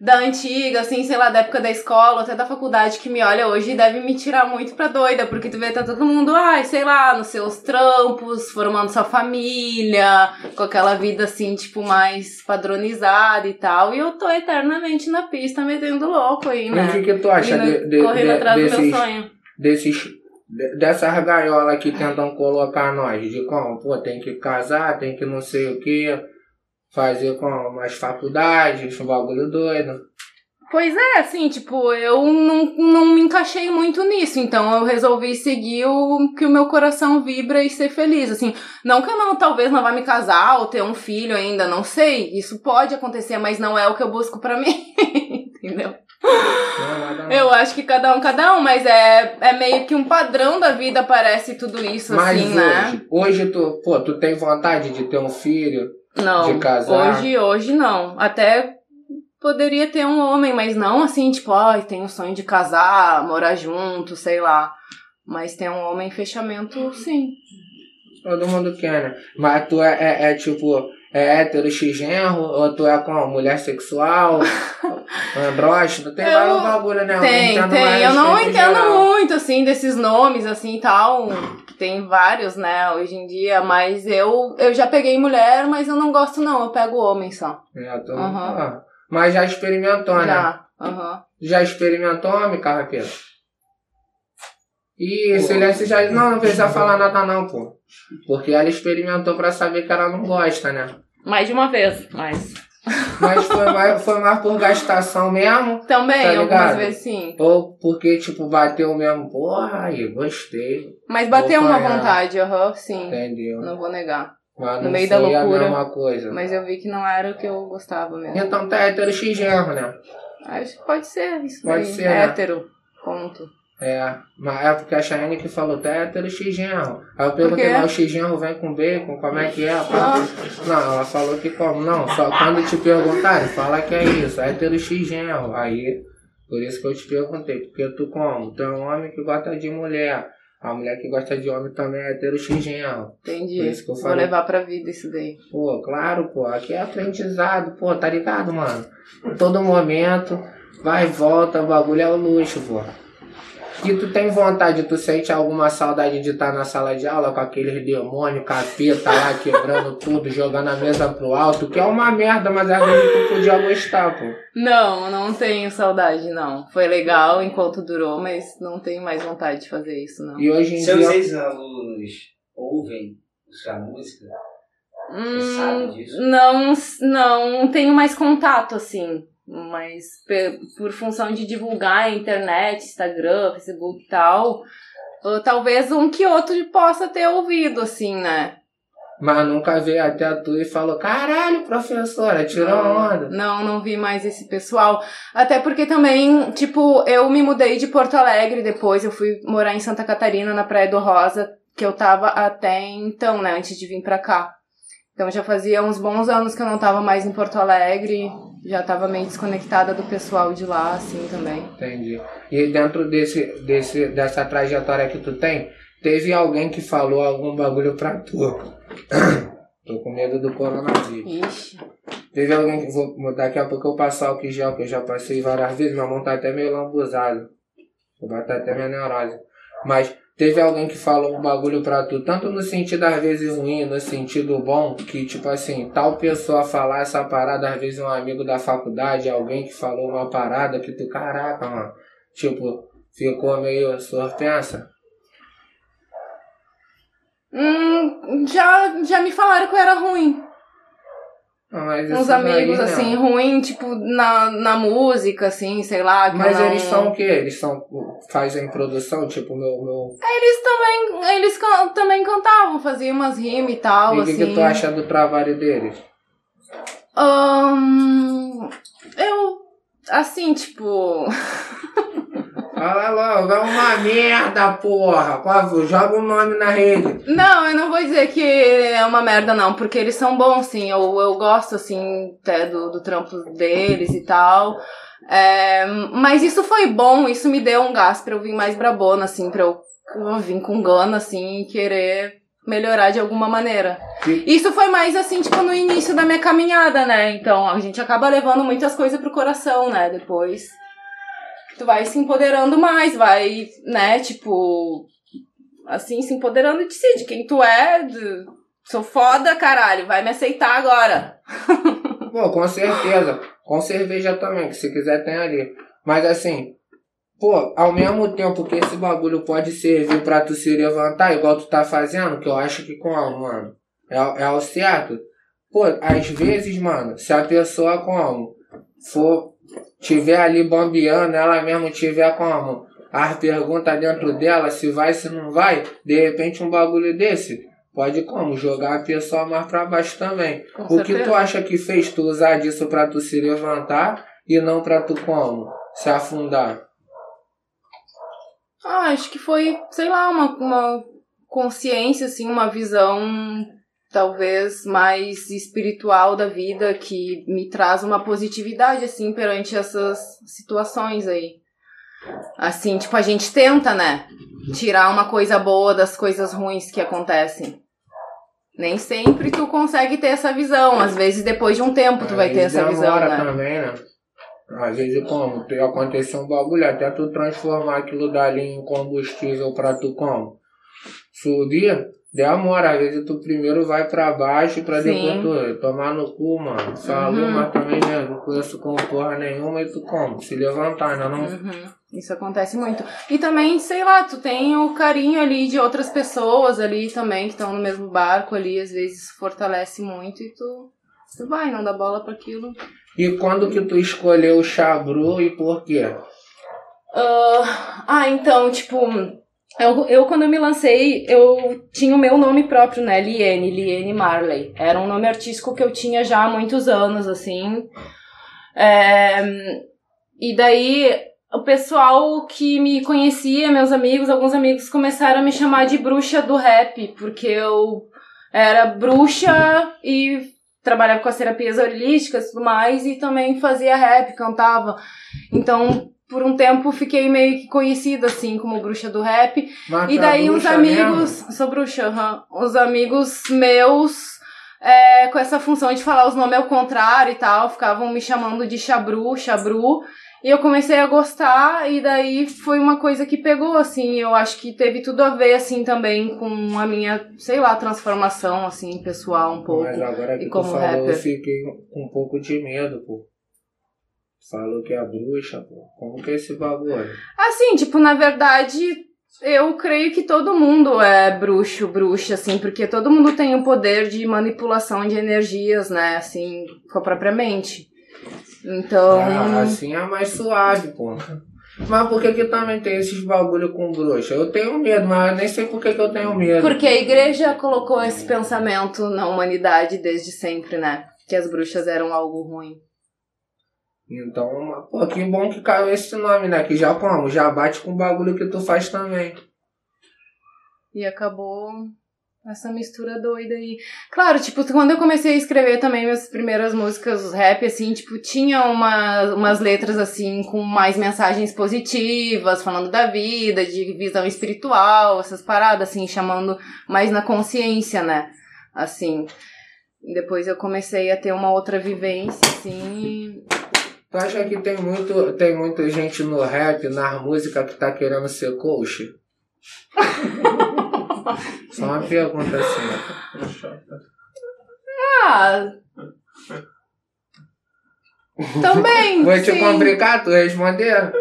da antiga, assim, sei lá, da época da escola, até da faculdade, que me olha hoje e deve me tirar muito pra doida, porque tu vê, tá todo mundo, ai, sei lá, nos seus trampos, formando sua família, com aquela vida, assim, tipo, mais padronizada e tal, e eu tô eternamente na pista metendo louco aí, E né? o que, que tu acha de, de, correndo de- atrás do desses, meu sonho. desses de- dessas gaiolas que tentam colocar nós, de como, pô, tem que casar, tem que não sei o que, fazer com umas faculdades, um bagulho doido. Pois é, assim, tipo, eu não, não me encaixei muito nisso, então eu resolvi seguir o que o meu coração vibra e ser feliz, assim, não que eu não, talvez não vá me casar ou ter um filho ainda, não sei, isso pode acontecer, mas não é o que eu busco pra mim, entendeu? Eu acho que cada um, cada um, mas é, é meio que um padrão da vida, parece tudo isso, Mas assim, né? hoje, hoje tu, pô, tu tem vontade de ter um filho? Não, de casar? hoje, hoje não. Até poderia ter um homem, mas não assim, tipo, ai, tem o sonho de casar, morar junto, sei lá. Mas tem um homem em fechamento, sim. Todo mundo quer, né? Mas tu é, é, é tipo, é hétero x-genro, ou tu é com mulher sexual, andrógeno, tem Eu- vários bagulho, né? Eu tem, entendo tem. Eu não entendo geral. muito, assim, desses nomes, assim, e tal. Que tem vários, né, hoje em dia. Mas eu, eu já peguei mulher, mas eu não gosto, não. Eu pego homem só. É, tô- Aham. ah, Mas já experimentou, né? Já. Aham. Já experimentou homem, carraqueiro? Ih, silêncio já. Não, não precisa falar nada, não, pô. Porque ela experimentou pra saber que ela não gosta, né? Mais de uma vez, mas. Mas foi mais, foi mais por gastação mesmo. Também, Tá algumas vezes sim. Ou porque, tipo, bateu mesmo. Porra, aí, gostei. Mas bateu uma vontade, aham, sim. Entendeu? Não vou negar. Mas no meio da a loucura. mesma coisa. Mas eu vi que não era o que eu gostava mesmo. Então tá hétero x-genro, né? Acho que pode ser isso. Pode daí. ser, né? Hétero. Ponto. É, mas é porque a Cheyenne que falou, tá hétero x-genro. Aí eu perguntei, mas o x-genro vem com bacon, como é que é? Ah. Não, ela falou que como, não, só quando te perguntarem, fala que é isso, hétero x-genro. Aí, por isso que eu te perguntei, porque tu como? Tu é um homem que gosta de mulher, a mulher que gosta de homem também é hétero x-genro. Entendi. Por isso que eu Vou falei. levar pra vida isso daí. Pô, claro, pô, aqui é aprendizado, pô, tá ligado, mano? Todo momento, vai e volta, o bagulho é o luxo, pô. E tu tem vontade, tu sente alguma saudade de estar na sala de aula com aqueles demônios, capeta lá, quebrando tudo, jogando a mesa pro alto, que é uma merda, mas às vezes tu podia gostar, pô. Não, não tenho saudade, não. Foi legal enquanto durou, mas não tenho mais vontade de fazer isso, não. E hoje em Seus dia. ex-alunos ouvem sua música? Hum, disso? não, não tenho mais contato, assim. Mas por função de divulgar a internet, Instagram, Facebook e tal, uh, talvez um que outro possa ter ouvido, assim, né? Mas nunca veio até tu e falou: caralho, professora, tirou onda. Não, não vi mais esse pessoal. Até porque também, tipo, eu me mudei de Porto Alegre depois, eu fui morar em Santa Catarina, na Praia do Rosa, que eu tava até então, né, antes de vir pra cá. Então já fazia uns bons anos que eu não tava mais em Porto Alegre já tava meio desconectada do pessoal de lá, assim, também. Entendi. E dentro desse, desse, dessa trajetória que tu tem, teve alguém que falou algum bagulho pra tu? Tô com medo do coronavírus. Ixi. Teve alguém que. Vou, daqui a pouco eu passo álcool gel, que eu já passei várias vezes, minha mão tá até meio lambuzada. Vou bater até minha neurose. Mas teve alguém que falou um bagulho pra tu, tanto no sentido às vezes ruim, no sentido bom, que tipo assim, tal pessoa falar essa parada, às vezes um amigo da faculdade, alguém que falou uma parada que tu, caraca, mano, tipo, ficou meio surpresa. Hum, já, já me falaram que eu era ruim. Ah, mas Uns amigos, daí, assim, ruim, tipo, na, na música, assim, sei lá. Mas não- eles são o quê? Eles são. fazem produção, tipo, meu. meu... Eles também, eles can- também cantavam, faziam umas rimas e tal, E o que, assim. que tu acha do trabalho deles? Ahn, eu, assim, tipo... Fala logo, é uma merda, porra. Joga o nome na rede. Não, eu não vou dizer que é uma merda, não, porque eles são bons, sim. Eu, eu gosto, assim, até do, do trampo deles e tal. É, mas isso foi bom, isso me deu um gás pra eu vir mais brabona, assim, pra eu, eu vir com gana, assim, e querer melhorar de alguma maneira. Sim. Isso foi mais, assim, tipo, no início da minha caminhada, né? Então, a gente acaba levando muitas coisas pro coração, né? Depois, tu vai se empoderando mais, vai, né, tipo, assim, se empoderando de si, de quem tu é, de- sou foda, caralho, vai me aceitar agora. Pô, com certeza. Com cerveja também, que se quiser tem ali. Mas assim, pô, ao mesmo tempo que esse bagulho pode servir pra tu se levantar, igual tu tá fazendo, que eu acho que como, mano, é, é o certo. Pô, às vezes, mano, se a pessoa como for, tiver ali bambeando, ela mesmo tiver como as perguntas dentro dela, se vai, se não vai, de repente um bagulho desse pode como jogar a pessoa mais pra baixo também. Com O que tu acha que fez tu usar disso pra tu se levantar e não pra tu como? Se afundar? Ah, acho que foi, sei lá, uma, uma consciência, assim, uma visão talvez mais espiritual da vida que me traz uma positividade, assim, perante essas situações aí. Assim, tipo, a gente tenta, né? Tirar uma coisa boa das coisas ruins que acontecem. Nem sempre tu consegue ter essa visão. Às vezes, depois de um tempo, tu vai ter essa visão, né? também, né? Às vezes como? Aconteceu um bagulho, até tu transformar aquilo dali em combustível pra tu como? Subir, demora. Às vezes tu primeiro vai pra baixo pra Sim. depois tu tomar no cu, mano. Falou, Uhum. mas também né, não conheço com porra nenhuma e tu como? Se levantar, né? Não, Uhum. Isso acontece muito. E também, sei lá, tu tem o carinho ali de outras pessoas ali também que estão no mesmo barco ali, às vezes fortalece muito e tu, tu vai, não dá bola pra aquilo. E quando que tu escolheu o Chabru e por quê? Ah, ah, então, tipo, eu, eu quando eu me lancei, eu tinha o meu nome próprio, né? Liene, Liene Marley. Era um nome artístico que eu tinha já há muitos anos, assim. É, e daí, o pessoal que me conhecia, meus amigos, alguns amigos começaram a me chamar de bruxa do rap, porque eu era bruxa e trabalhava com as terapias holísticas e tudo mais, e também fazia rap, cantava. Então, por um tempo, fiquei meio que conhecida, assim, como bruxa do rap. Mas E tu daí uns amigos, mesmo? sou bruxa, aham. Os amigos meus, é, com essa função de falar os nomes ao contrário e tal, ficavam me chamando de Chabru, Chabru. E eu comecei a gostar, e daí foi uma coisa que pegou, assim, eu acho que teve tudo a ver, assim, também com a minha, sei lá, transformação, assim, pessoal um pouco. Mas agora que e tu como falou, eu rapper. fiquei com um pouco de medo, pô. Falou que é bruxa, pô. Como que é esse bagulho? Assim, tipo, na verdade, eu creio que todo mundo é bruxo, bruxa, assim, porque todo mundo tem o poder de manipulação de energias, né, assim, com a própria mente. Então, Ah, assim é mais suave, pô. Mas por que que também tem esses bagulho com bruxa? Eu tenho medo, mas eu nem sei por que que eu tenho medo. porque a igreja colocou esse pensamento na humanidade desde sempre, né, que as bruxas eram algo ruim. Então, pô, que bom que caiu esse nome, né? Que já como? Já bate com o bagulho que tu faz também. E acabou essa mistura doida aí. Claro, tipo, quando eu comecei a escrever também minhas primeiras músicas rap, assim, tipo, tinha uma, umas letras, assim, com mais mensagens positivas, falando da vida, de visão espiritual, essas paradas, assim, chamando mais na consciência, né? Assim. Depois eu comecei a ter uma outra vivência, assim. Tu acha que tem muito, tem muita gente no rap, na música, que tá querendo ser coach? Só uma pergunta assim. Ah. Também. Vou te sim. complicar, tu responder?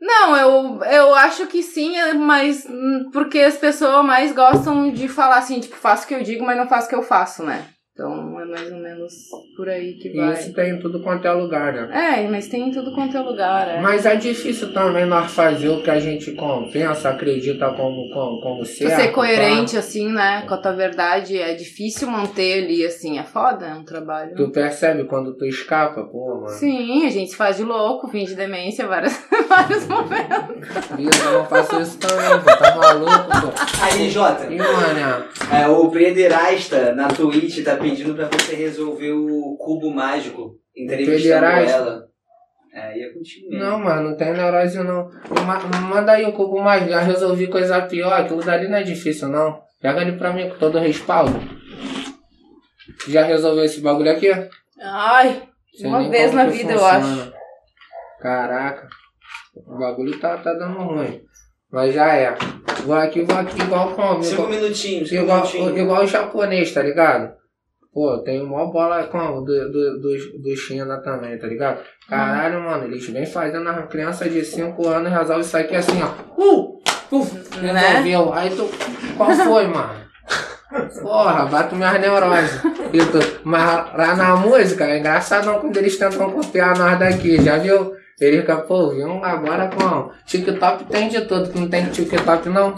Não, eu, eu acho que sim, mas hum, porque as pessoas mais gostam de falar assim, tipo, faço o que eu digo, mas não faço o que eu faço, né? Então é mais ou menos por aí que vai. Isso tem em tudo quanto é lugar, né? É, mas tem em tudo quanto é lugar, é. Mas é difícil também nós fazer o que a gente compensa, acredita como, como, como certo. ser coerente, assim, né, com a tua verdade, é difícil manter ali, assim, é foda, é um trabalho. Tu percebe quando tu escapa, pô, mano. Sim, a gente se faz de louco, finge demência vários, vários momentos. Isso, eu não faço isso também, pô. Tá maluco, pô. Aí, Jota, E, mano, é, o Pederasta na Twitch tá pedindo pra você resolver o cubo mágico entrevistando ela. É, e é contigo mesmo. Não, mano, não tem neurose não. Ma- Manda aí o cubo mais, já resolvi coisa pior, aquilo dali não é difícil não. Pega ali pra mim com todo respaldo. Já resolveu esse bagulho aqui? Ai, Sei uma vez na vida, eu funciona. acho. Caraca. O bagulho tá, tá dando ruim. Mas já é. Vou aqui, vou aqui igual como? Cinco Igual, minutinhos, cinco igual, minutinhos. igual o japonês, tá ligado? Pô, tem uma bola como? Do, do, do, do China também, tá ligado? Caralho, mano, eles vêm fazendo a criança de 5 anos e resolve isso aqui assim, ó. Uh! Puf! Né? Resolveu. Aí tu. Qual foi, mano? Porra, bato minhas neuroses. Tu- Mas lá na música é engraçadão quando eles tentam copiar nós daqui, já viu? Ele fica, pô, viu agora com TikTok tem de tudo, tu não tem TikTok não?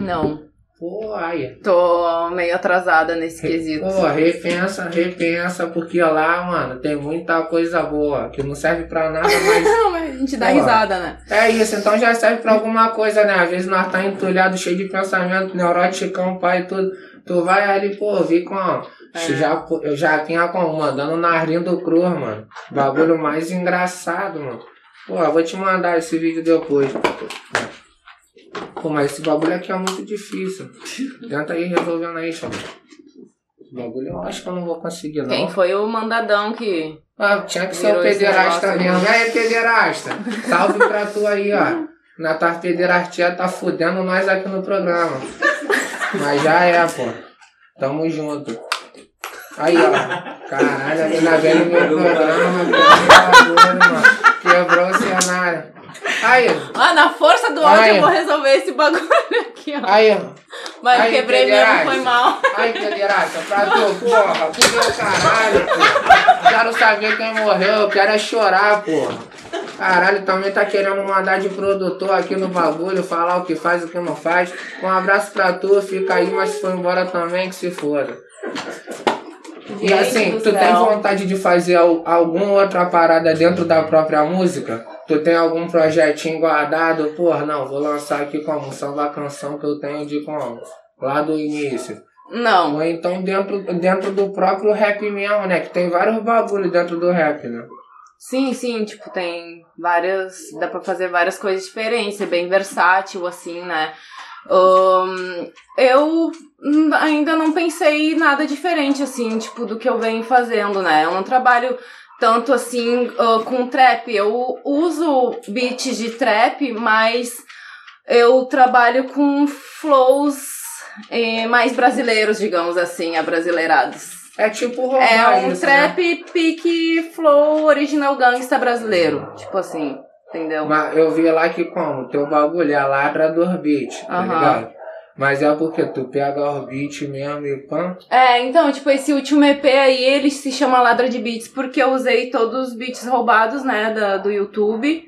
Não, Pô, aí. tô meio atrasada nesse quesito. Pô, repensa, repensa, porque lá, mano, tem muita coisa boa que não serve pra nada, mas Não, mas a gente dá Pô. risada, né? é isso, então já serve pra alguma coisa, né? Às vezes nós tá entulhado, cheio de pensamento, neurótico, pai e tudo. Tu vai ali, pô, vi com. É. Já, eu já tinha como, mandando narinho do cruz, mano. Bagulho mais engraçado, mano. Pô, eu vou te mandar esse vídeo depois. Pô, mas esse bagulho aqui é muito difícil. Tenta aí resolvendo aí, chama. Esse bagulho eu acho que eu não vou conseguir, não. Quem foi o mandadão que. Ah, tinha que ser o pederasta mesmo. Aí, pederasta. Salve pra tu aí, ó. Na tua pederastia tá fudendo nós aqui no programa. Mas já é, pô. Tamo junto. Aí, ó. Caralho, a mina veio no meu programa, quebrou o bagulho, Aí, Ah, na força do áudio Ai. eu vou resolver esse bagulho aqui, ó. Mas Ai, quebrei mesmo, foi mal. Aí, pederasta, pra tu, porra, que meu caralho, pô. Quero saber quem morreu, eu quero é chorar, porra. Caralho, também tá querendo mandar de produtor aqui no bagulho, falar o que faz e o que não faz. Um abraço pra tu, fica aí, mas se for embora também, que se foda. E assim, do tu tem vontade de fazer al- alguma outra parada dentro da própria música? Tu tem algum projetinho guardado? Porra, não, vou lançar aqui como salvar a canção que eu tenho de como? Lá do início. Não. Ou então dentro, dentro do próprio rap mesmo, né? Que tem vários bagulho dentro do rap, né? Sim, sim, tipo, tem várias. Dá pra fazer várias coisas diferentes, é bem versátil, assim, né? Ahn, eu hum, ainda não pensei nada diferente, assim, tipo, do que eu venho fazendo, né? Eu não trabalho tanto assim ah, com trap. Eu uso beats de trap, mas eu trabalho com flows eh, mais brasileiros, digamos assim, abrasileirados. É tipo roubar É um trap né? pique flow original gangsta brasileiro. Tipo assim, entendeu? Mas eu vi lá que como? Teu bagulho é a ladra dos beats, tá Aham. ligado? Mas é porque tu pega os beats mesmo e pã. É, então, tipo, esse último EP aí, ele se chama Ladra de Beats porque eu usei todos os beats roubados, né, da, do YouTube.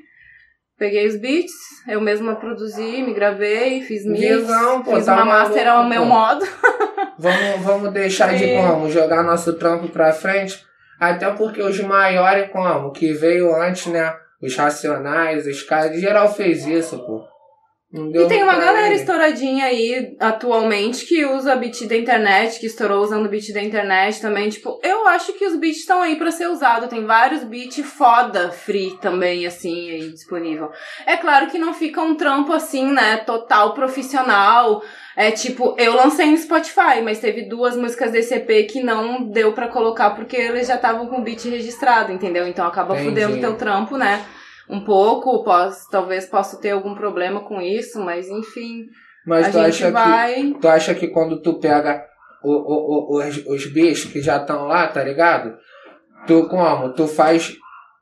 Peguei os beats, eu mesma produzi, me gravei, fiz mix, Visão, pô, fiz tá uma master ao meu pô. modo. Vamos, vamos deixar de É. como? Jogar nosso trampo pra frente. Até porque os maiores como? Que veio antes, né? Os racionais, os caras. Geral fez isso, pô. E tem uma galera estouradinha aí atualmente que usa beat da internet, que estourou usando beat da internet também. Tipo, eu acho que os beats estão aí pra ser usado. Tem vários beats foda free também, assim, aí disponível. É claro que não fica um trampo assim, né? Total profissional. É tipo, eu lancei no Spotify, mas teve duas músicas desse EP que não deu pra colocar porque eles já estavam com o beat registrado, entendeu? Então acaba Entendi. fudendo teu trampo, né? Um pouco, posso, talvez possa ter algum problema com isso, mas enfim. Mas a tu gente acha que vai. Tu acha que quando tu pega o, o, o- os, os bichos que já estão lá, tá ligado? Tu como? Tu faz.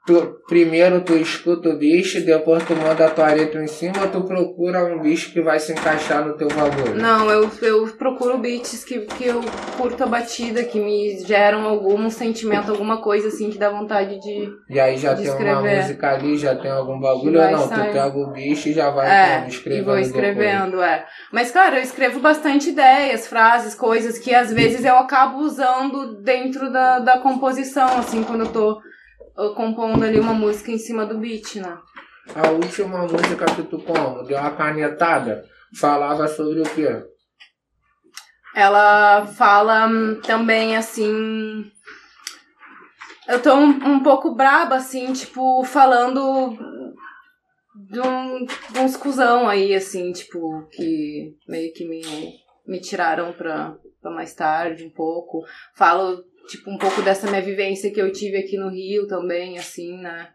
Tu, primeiro tu escuta o bicho, depois tu manda a tua letra em cima ou tu procura um bicho que vai se encaixar no teu bagulho? Não, eu, eu procuro beats que, que eu curto a batida, que me geram algum sentimento, alguma coisa assim que dá vontade de. E aí já tem uma escrever. música ali, já tem algum bagulho ou não? sair. Tu pega o bicho e já vai É, como, e escrevendo. vou depois. escrevendo, é. Mas, cara, eu escrevo bastante ideias, frases, coisas que às vezes eu acabo usando dentro da, da composição, assim, quando eu tô compondo ali uma música em cima do beat, né? A última música que tu como, deu uma canetada, falava sobre o quê? Ela fala hum, também assim. Eu tô um, um pouco braba, assim, tipo, falando de, um, de uns cuzão aí, assim, tipo, que meio que me, me tiraram pra, pra mais tarde um pouco. Falo, tipo, um pouco dessa minha vivência que eu tive aqui no Rio também, assim, né?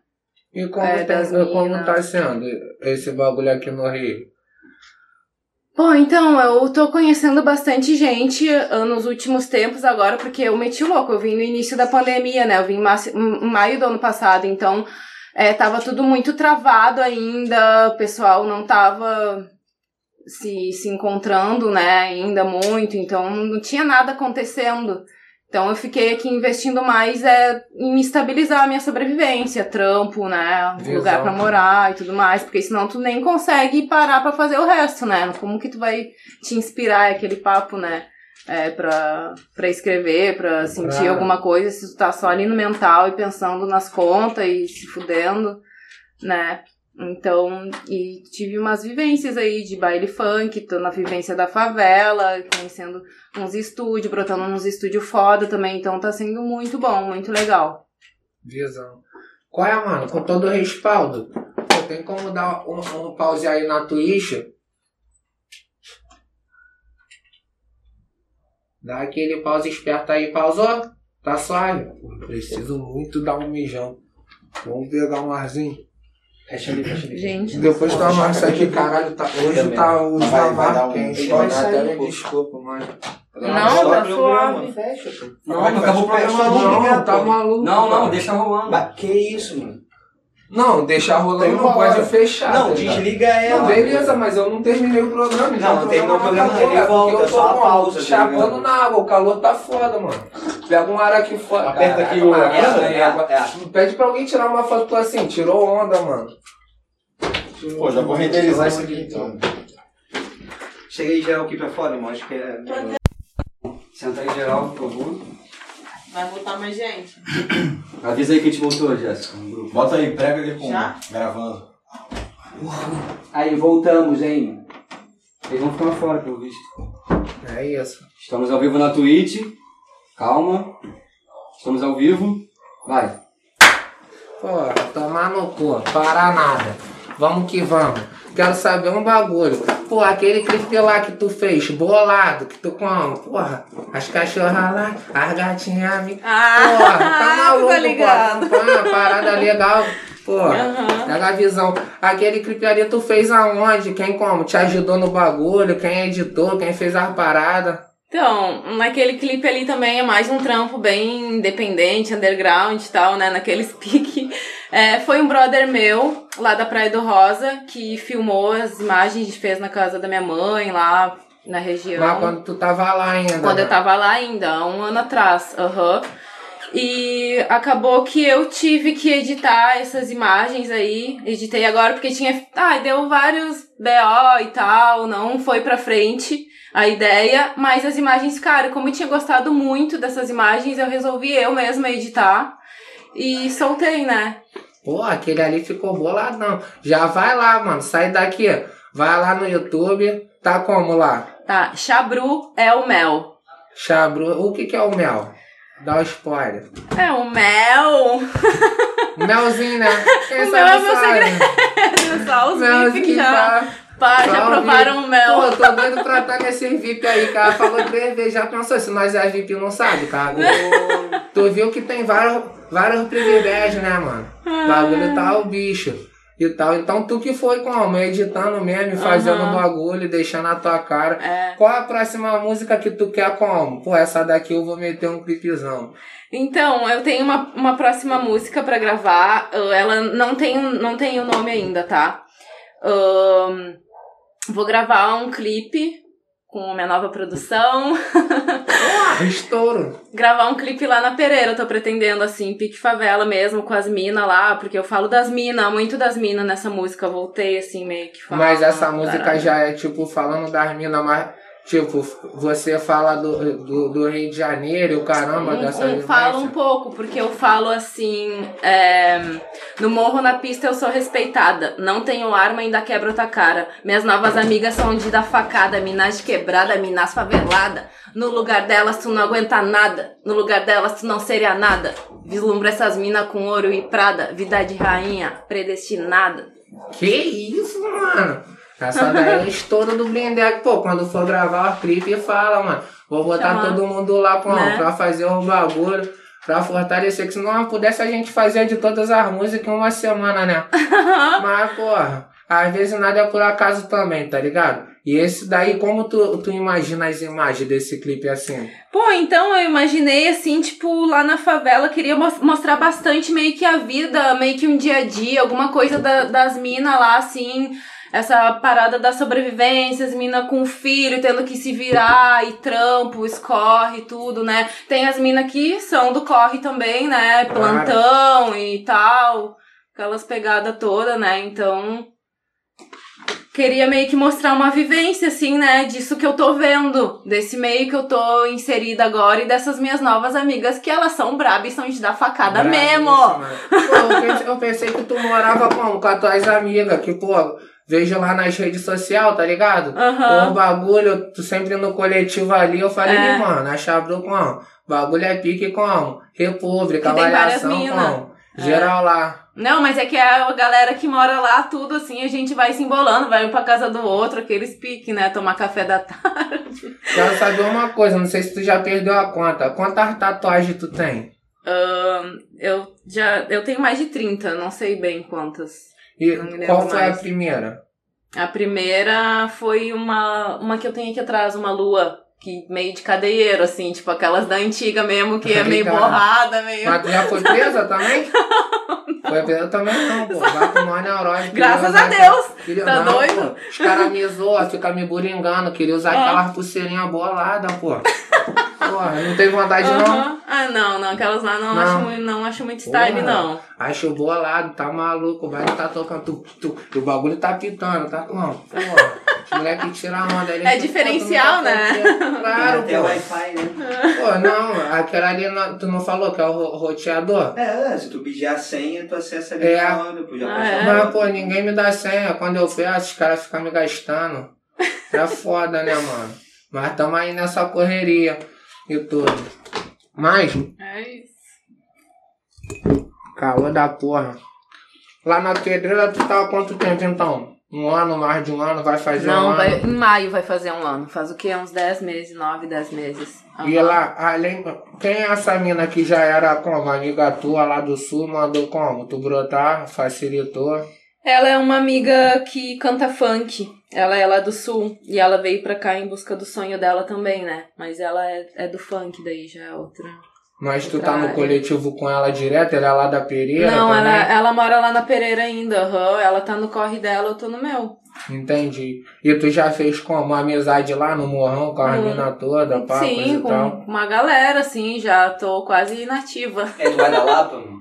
E como, É, tem- das como tá sendo esse bagulho aqui no Rio? Bom, então, eu tô conhecendo bastante gente ah, nos últimos tempos agora, porque eu meti o louco. Eu vim no início da pandemia, né? Eu vim em maio do ano passado, então é, tava tudo muito travado ainda, o pessoal não tava se, se encontrando, né, ainda muito, então não tinha nada acontecendo. Então eu fiquei aqui investindo mais é, em estabilizar a minha sobrevivência, trampo, né, Visão. lugar pra morar e tudo mais, porque senão tu nem consegue parar pra fazer o resto, né? Como que tu vai te inspirar aquele papo, né? É, pra, pra escrever, pra sentir Pra- alguma coisa, se tu tá só ali no mental e pensando nas contas e se fudendo, né? Então, e tive umas vivências aí de baile funk, tô na vivência da favela, conhecendo uns estúdios, brotando nos estúdios foda também, então tá sendo muito bom, muito legal. Visão. Qual é, mano? Com todo o respaldo. Pô, tem como dar um, um pause aí na Twitch? Dá aquele pause esperto aí, pausou? Tá suave? Preciso muito dar um mijão. Vamos pegar um arzinho. Fecha ali, fecha ali. Gente, Depois tu amassa aqui, caralho. Tá, hoje Também. tá o Mas mar um- quente. ele vai sair, desculpa, mano. Não, tá suave. Fecha, pô. Não, Não, não acabou o programa não, tá maluco. Não, não, deixa rolando. Mas que isso, mano? Não, deixar rolando não pode hora. fechar. Não, tá desliga ela. Não, beleza, mas eu não terminei o programa. já Não, não terminou o programa, acabou, ele volta, eu só a tô, pausa, tá Chapando na água, o calor tá foda, mano. Pega um ar aqui fora. Aperta aqui o- mano, É, é, água. é. Pede pra alguém tirar uma foto assim, tirou onda, mano. Pô, já vou renderizar isso aqui então. Cheguei geral aqui pra fora, irmão. Acho que é. Senta aí geral, por favor. Vai botar mais gente? Avisa aí que a gente voltou, Jéssica, no grupo. Bota aí, prega ali com Já? gravando. Aí, voltamos, hein? Eles vão ficar fora, pelo visto. É isso. Estamos ao vivo na Twitch. Calma. Estamos ao vivo. Vai. Porra, tomar no cu, parar nada. Vamos que vamos. Quero saber um bagulho. Porra, aquele clipe lá que tu fez, bolado, que tu como? Porra, as cachorras lá, as gatinhas me. Ah, Porra, tá maluco, ligado. pô. Pá, parada legal. Porra, Aham. pega a visão. Aquele clipe ali tu fez aonde? Quem como? Te ajudou no bagulho? Quem editou? Quem fez as paradas? Então, naquele clipe ali também é mais um trampo bem independente, underground e tal, né? Naqueles pique. É, foi um brother meu, lá da Praia do Rosa, que filmou as imagens, a gente fez na casa da minha mãe, lá na região. Mas quando tu tava lá ainda. Quando eu né? tava lá ainda, há um ano atrás. Aham. E acabou que eu tive que editar essas imagens aí. Editei agora porque tinha. Ah, deu vários BO e tal, não foi pra frente a ideia, mas as imagens ficaram. Como eu tinha gostado muito dessas imagens, eu resolvi eu mesma editar e soltei, né? Pô, aquele ali ficou boladão. Já vai lá, mano. Sai daqui. Vai lá no YouTube, tá como lá? Tá, Chabru é o mel. Chabru, o que que é o mel? Dá o spoiler. É o mel. Melzinho, né? Quem O mel é meu sabe. Só os Melzinho que já, tá- pá, já Só o provaram o mel. Pô, tô doido pra estar nesse VIP aí, cara. Falou três vezes, já pensou se nós é VIP não sabe, cara. tu viu que tem vários, vários privilégios, né, mano? O bagulho tá o bicho. E tal. Então tu que foi como? Editando mesmo, fazendo Aham. bagulho, deixando a tua cara. É. Qual a próxima música que tu quer como? Pô, essa daqui eu vou meter um clipezão. Então, eu tenho uma, uma próxima música pra gravar. Uh, Ela não tem, um- não tem o nome ainda, tá? Ahn, vou gravar um clipe com a minha nova produção. Estouro. gravar um clipe lá na Pereira, eu tô pretendendo, assim, pique favela mesmo, com as minas lá, porque eu falo das minas, muito das minas nessa música. Eu voltei, assim, meio que falando. Mas essa música caralho. já é tipo falando das minas, mas tipo, você fala do, do, do Rio de Janeiro o caramba dessa Um, um, falo um pouco, porque eu falo assim: é, no morro na pista eu sou respeitada. Não tenho arma, ainda quebro outra cara. Minhas novas amigas são de dar facada, minas de quebrada, minas favelada. No lugar delas tu não aguenta nada. No lugar delas tu não seria nada. Vislumbra essas minas com ouro e prada. Vida de rainha, predestinada. Que isso, mano? Essa daí é o estouro do Blindex. Pô, quando for gravar o clipe, fala, mano. Vou botar todo mundo lá com, Né? pra fazer o bagulho, pra fortalecer. Que se não pudesse a gente fazer de todas as músicas em uma semana, né? Mas, porra, às vezes nada é por acaso também, tá ligado? E esse daí, como tu, tu imagina as imagens desse clipe assim? Pô, então eu imaginei assim, tipo, lá na favela, queria mos- mostrar bastante meio que a vida, meio que um dia a dia, alguma coisa da- das minas lá, assim, essa parada da sobrevivência, as minas com filho, tendo que se virar, e trampo, escorre, tudo, né? Tem as minas que são do corre também, né? Plantão e tal, aquelas pegadas todas, né? Então, queria meio que mostrar uma vivência, assim, né? Disso que eu tô vendo, desse meio que eu tô inserida agora e dessas minhas novas amigas, que elas são brabas e são de dar facada mesmo. Pô, eu pensei, eu pensei que tu morava como? Com as tuas amigas, que, pô, vejo lá nas redes sociais, tá ligado? Aham. O bagulho, tu sempre no coletivo ali, eu falei, É. mano, a Chabru como? Bagulho é pique como? República, avaliação como? Geral lá. Não, mas é que a galera que mora lá, tudo assim, a gente vai se embolando, vai um pra casa do outro, aqueles piques, né? Tomar café da tarde. Quero saber uma coisa, não sei se tu já perdeu a conta. Quantas tatuagens tu tem? Ahn, eu já. Eu tenho mais de 30, não sei bem quantas. E Não qual foi mais. a primeira? A primeira foi uma, uma que eu tenho aqui atrás, uma lua. Que meio de cadeieiro, assim, tipo aquelas da antiga mesmo, que é meio Obrigado. borrada, meio. Mas já foi presa também? Foi presa também não, pô. Vai tomar neurose. Graças usar a Deus! Queria, Tá não, doido? Pô, os caras me zoam, ficam me buringando. Queria usar Ah. aquelas pulseirinhas boladas, pô. Porra, não tem vontade não. Ah, não, não, aquelas lá não, Não. Acho, muito, não acho muito style, Porra. não. Acho bolado, tá maluco. Vai tá tocando. Tu, tu, o bagulho tá pitando, tá com. Porra. Os moleques tiram a onda. eles É diferencial, não tá né? Claro, pô. Wi-Fi, né? Pô, não, aquela ali, não- tu não falou que é o ro- roteador? É, se tu pedir a senha, tu acessa ali É. na hora, pô, já Ah, é? Mas, pô, ninguém me dá senha. Quando eu peço, os caras ficam me gastando. É foda, né, mano? Mas tamo aí nessa correria e tudo. Mas, É isso. calor da porra. Lá na pedreira, tu tá há quanto tempo então? Um ano, mais de um ano, vai fazer um Não, ano? vai, em maio vai fazer um ano. Faz o quê? Uns 10 meses, 9, 10 meses. E Aham. lá, além. Quem é essa mina que já era como? Amiga tua lá do sul, mandou como? Tu brotar, facilitou. Ela é uma amiga que canta funk. Ela é lá do sul. E ela veio pra cá em busca do sonho dela também, né? Mas ela é, é do funk, daí já é outra. Mas tu tá no Outra coletivo com ela direto? Ela é lá da Pereira Não, também? ela, ela mora lá na Pereira ainda. aham. Ela tá no corre dela, eu tô no meu. Entendi. E tu já fez como? Uma amizade lá no morrão com a Hum. mina toda, papas Sim, com tal? uma galera, assim, já tô quase inativa. É do Guadalapa, mano?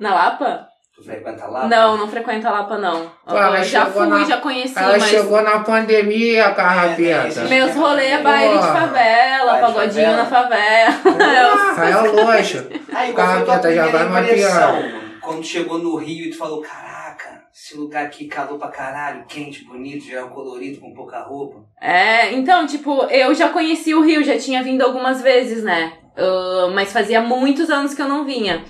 Na Lapa? Tu frequenta lá? Não, não frequenta a Lapa, não. Pô, ela Eu já fui, na- já conheci, Ela mas chegou na pandemia, É, carrapeta. tem meus rolês é baile de favela, de pagodinho favela. na favela. Porra, é o luxo. Aí, a Carrapeta, já vai mapeando. Quando chegou no Rio e tu falou, caraca, Esse lugar aqui, calor pra caralho, quente, bonito, geral colorido, com pouca roupa. É, então, tipo, eu já conheci o Rio, já tinha vindo algumas vezes, né? Ah, mas fazia muitos anos que eu não vinha.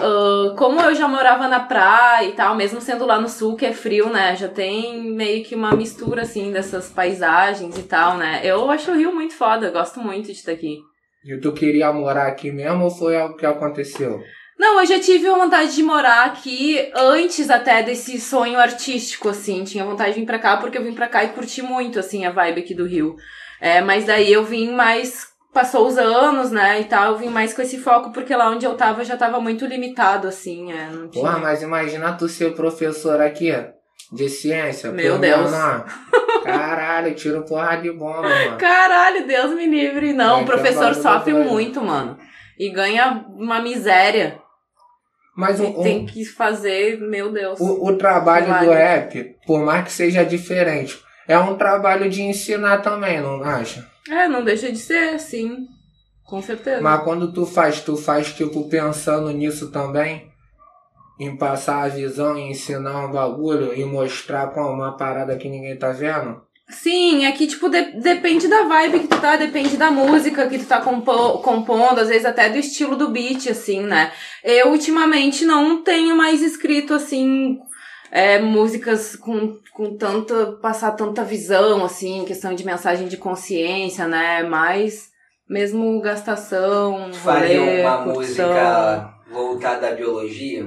Ah, como eu já morava na praia e tal, mesmo sendo lá no sul, que é frio, né? Já tem meio que uma mistura, assim, dessas paisagens e tal, né? Eu acho o Rio muito foda, gosto muito de estar aqui. E tu queria morar aqui mesmo ou foi algo que aconteceu? Não, eu já tive vontade de morar aqui antes até desse sonho artístico, assim. Tinha vontade de vir pra cá porque eu vim pra cá e curti muito, assim, a vibe aqui do Rio. É, mas daí eu vim mais. Passou os anos, né, e tal, eu vim mais com esse foco, porque lá onde eu tava já tava muito limitado, assim, é, não tinha... Porra, mas imagina tu ser professor aqui, de ciência. Meu Deus. menor. Caralho, tiro porra de bomba, mano. Caralho, Deus me livre. Não, É, o professor sofre muito, mano. E ganha uma miséria. Mas um, tem que fazer, meu Deus. o, o trabalho do rap, por mais que seja diferente, é um trabalho de ensinar também, não acha? É, não deixa de ser, sim. Com certeza. Mas quando tu faz, tu faz tipo pensando nisso também? Em passar a visão, em ensinar um bagulho e mostrar com uma parada que ninguém tá vendo? Sim, é que, tipo, de- depende da vibe que tu tá, depende da música que tu tá compo- compondo, às vezes até do estilo do beat, assim, né? Eu, ultimamente, não tenho mais escrito, assim, é, músicas com, com tanta, passar tanta visão, assim, questão de mensagem de consciência, né? Mais mesmo gastação, faria rolê, uma curtição. música voltada à biologia?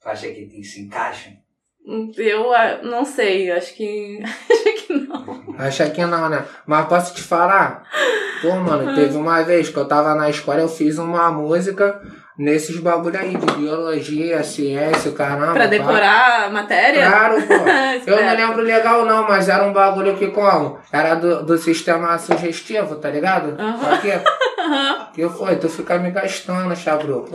Tu acha que tem- se encaixa? Eu ah, não sei, acho que. acho que não. Acha que não, né? Mas posso te falar? Pô, mano, teve uma vez que eu tava na escola, eu fiz uma música nesses bagulho aí de biologia, ciência, caramba. Pra pá. decorar a matéria? Claro, pô. Eu não lembro legal não, mas era um bagulho que como? Era do, do sistema sugestivo, tá ligado? Aham. Pra quê? que foi? Tu fica me gastando, chabru.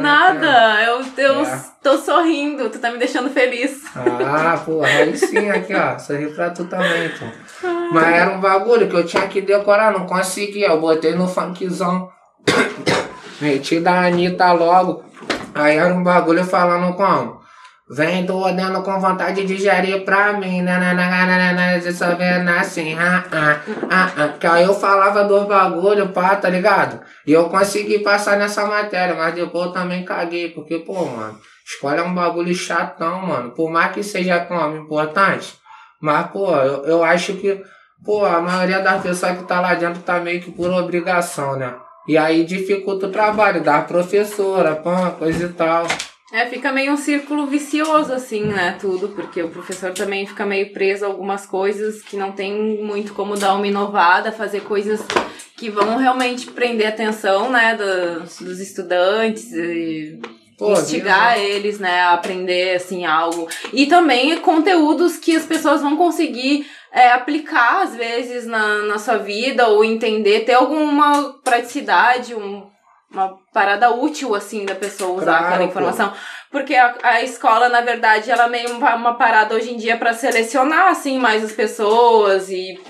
Nada, eu, eu É. tô sorrindo, tu tá me deixando feliz. Ah, porra, aí sim, aqui, ó. Sorri pra tu também, pô. Mas era um bagulho que eu tinha que decorar, não conseguia. Eu botei no funkzão. Meti da Anitta logo. Aí era um bagulho falando como? Vem doendo com vontade de gerir pra mim. Nananana, de só vendo assim. Ah, ah, ah, ah. Que aí eu falava dos bagulho, pá, tá ligado? E eu consegui passar nessa matéria, mas depois eu também caguei. Porque, pô, mano, escola é um bagulho chatão, mano. Por mais que seja como importante. Mas, pô, eu, eu acho que, pô, a maioria das pessoas que tá lá dentro tá meio que por obrigação, né? E aí dificulta o trabalho da professora, pã, coisa e tal. É, fica meio um círculo vicioso, assim, né, tudo, porque o professor também fica meio preso a algumas coisas que não tem muito como dar uma inovada, fazer coisas que vão realmente prender a atenção, né, dos, dos estudantes e Pô, instigar viu? eles, né, a aprender, assim, algo. E também conteúdos que as pessoas vão conseguir é, aplicar, às vezes, na, na sua vida, ou entender, ter alguma praticidade, um, uma parada útil, assim, da pessoa usar Claro, aquela pô. informação. Porque a, a escola, na verdade, ela é meio uma, uma parada hoje em dia pra selecionar, assim, mais as pessoas e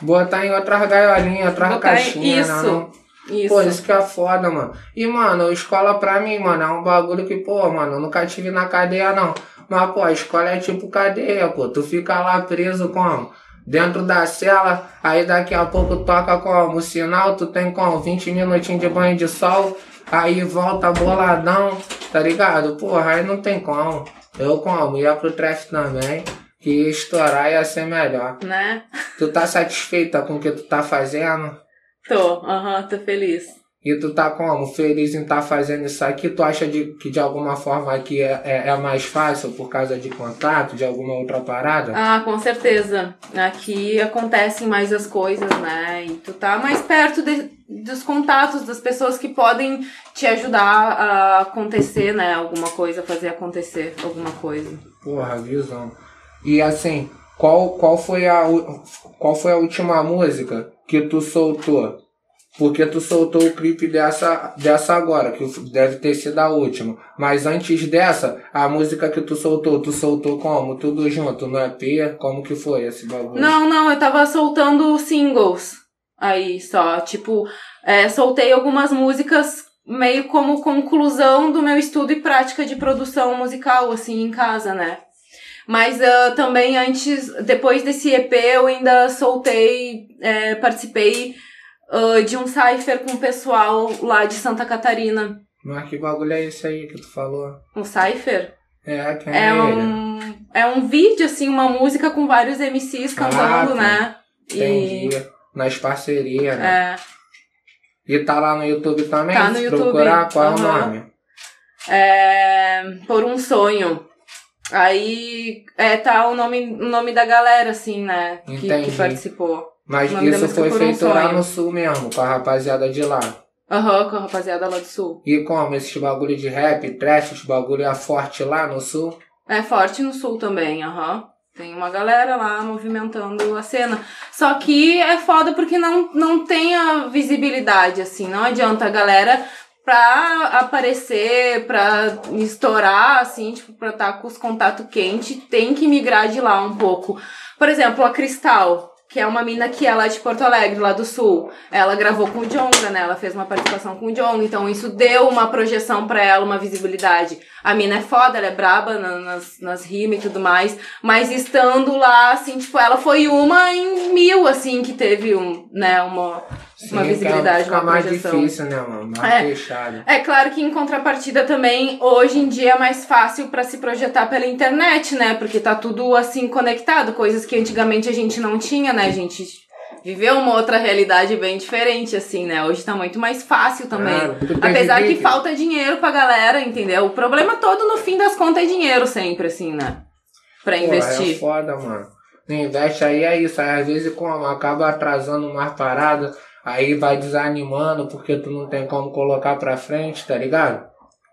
Botar em outras gaiolinhas, outras Botar em- caixinhas, isso. né? Não? Isso. Pô, isso que é foda, mano. E, mano, escola pra mim, mano, é um bagulho que, pô, mano, eu nunca tive na cadeia, não. Mas, pô, a escola é tipo cadeia, pô. Tu fica lá preso como? Dentro da cela, aí daqui a pouco toca como? O sinal, tu tem como? 20 minutinhos de banho de sol, aí volta boladão, tá ligado? Porra, aí não tem como. Eu como? Ia pro trefe também, que estourar ia ser melhor. Né? Tu tá satisfeita com o que tu tá fazendo? Tô, aham, tô feliz. E tu tá como? Feliz em estar fazendo isso aqui? Tu acha de, que de alguma forma aqui é, é, é mais fácil por causa de contato, de alguma outra parada? Ah, com certeza. Aqui acontecem mais as coisas, né? E tu tá mais perto de- dos contatos das pessoas que podem te ajudar a acontecer, né? Alguma coisa, fazer acontecer alguma coisa. Porra, visão. E assim, qual, qual, foi a, qual foi a última música que tu soltou? Porque tu soltou o clipe dessa, dessa agora, que deve ter sido a última. Mas antes dessa, a música que tu soltou, tu soltou como? Tudo junto, no EP? Como que foi esse bagulho? Não, não, eu tava soltando singles aí só. Tipo, é, soltei algumas músicas meio como conclusão do meu estudo e prática de produção musical, assim, em casa, né? Mas uh, também antes, depois desse EP, eu ainda soltei, é, participei uh, de um cipher com o pessoal lá de Santa Catarina. Mas que bagulho é esse aí que tu falou? Um cipher? É, quem é, um, é um vídeo, assim, uma música com vários MCs Ah, cantando, tá. né? Entendi. Nas parcerias, né? É, E tá lá no YouTube também? Tá no YouTube, procurar, qual é o nome? é, Por um sonho. Aí é, tá o nome, o nome da galera, assim, né? Que, que participou. Mas isso foi Por um feito lá no sul mesmo, com a rapaziada de lá. Aham, com a rapaziada lá do sul. E como esses bagulho de rap, trash, os bagulho é forte lá no sul? É forte no sul também, aham. Tem uma galera lá movimentando a cena. Só que é foda porque não, não tem a visibilidade, assim. Não adianta a galera pra aparecer, pra estourar, assim, tipo, pra estar com os contatos quentes, tem que migrar de lá um pouco. Por exemplo, a Cristal, que é uma mina que é lá de Porto Alegre, lá do sul. Ela gravou com o Jonga, né? Ela fez uma participação com o Jonga, então isso deu uma projeção pra ela, uma visibilidade. A mina é foda, ela é braba na- nas, nas rimas e tudo mais, mas estando lá, assim, tipo, ela foi uma em mil, assim, que teve um, né, uma, uma Sim, visibilidade, fica uma mais projeção. difícil, né, mano? Mais É. fechado. É claro que em contrapartida também, hoje em dia é mais fácil pra se projetar pela internet, né? Porque tá tudo assim conectado, coisas que antigamente a gente não tinha, né? A gente viveu uma outra realidade bem diferente, assim, né? Hoje tá muito mais fácil também. Tem Apesar que falta dinheiro pra galera, entendeu? O problema todo, no fim das contas, é dinheiro sempre, assim, né? Pra Pô, é investir. foda, mano. Não investe aí, é isso. Aí às vezes como acaba atrasando mais parada, aí vai desanimando porque tu não tem como colocar pra frente, tá ligado?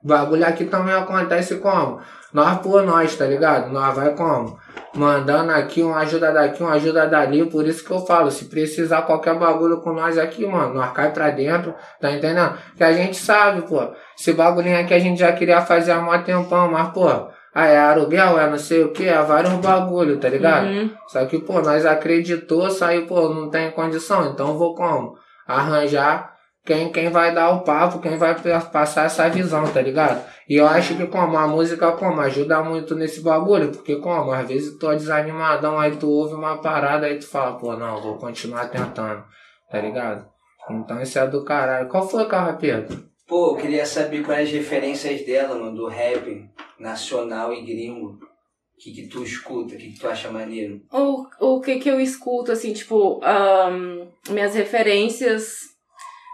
O bagulho aqui também acontece como? Nós por nós, tá ligado? Nós vai como? Mandando aqui, uma ajuda daqui, uma ajuda dali. Por isso que eu falo, se precisar qualquer bagulho com nós aqui, mano, nós cai pra dentro, tá entendendo? Que a gente sabe, pô. Esse bagulhinho aqui a gente já queria fazer há mó tempão, mas, pô, ah, é aluguel, é não sei o que, é vários bagulho, tá ligado? Uhum. Só que, pô, nós acreditou, saiu, pô, não tem condição, então vou como? Arranjar quem, quem vai dar o papo, quem vai pa- passar essa visão, tá ligado? E eu acho que como a música como ajuda muito nesse bagulho, porque como às vezes tu é desanimadão, aí tu ouve uma parada, aí tu fala, pô, não, vou continuar tentando, tá ligado? Então isso é do caralho. Qual foi, Carrapeto? Pô, eu queria saber quais as referências dela, mano, do rap nacional e gringo. Que, que tu escuta, que, que tu acha maneiro? O, o que que eu escuto, assim, tipo, ahn, minhas referências,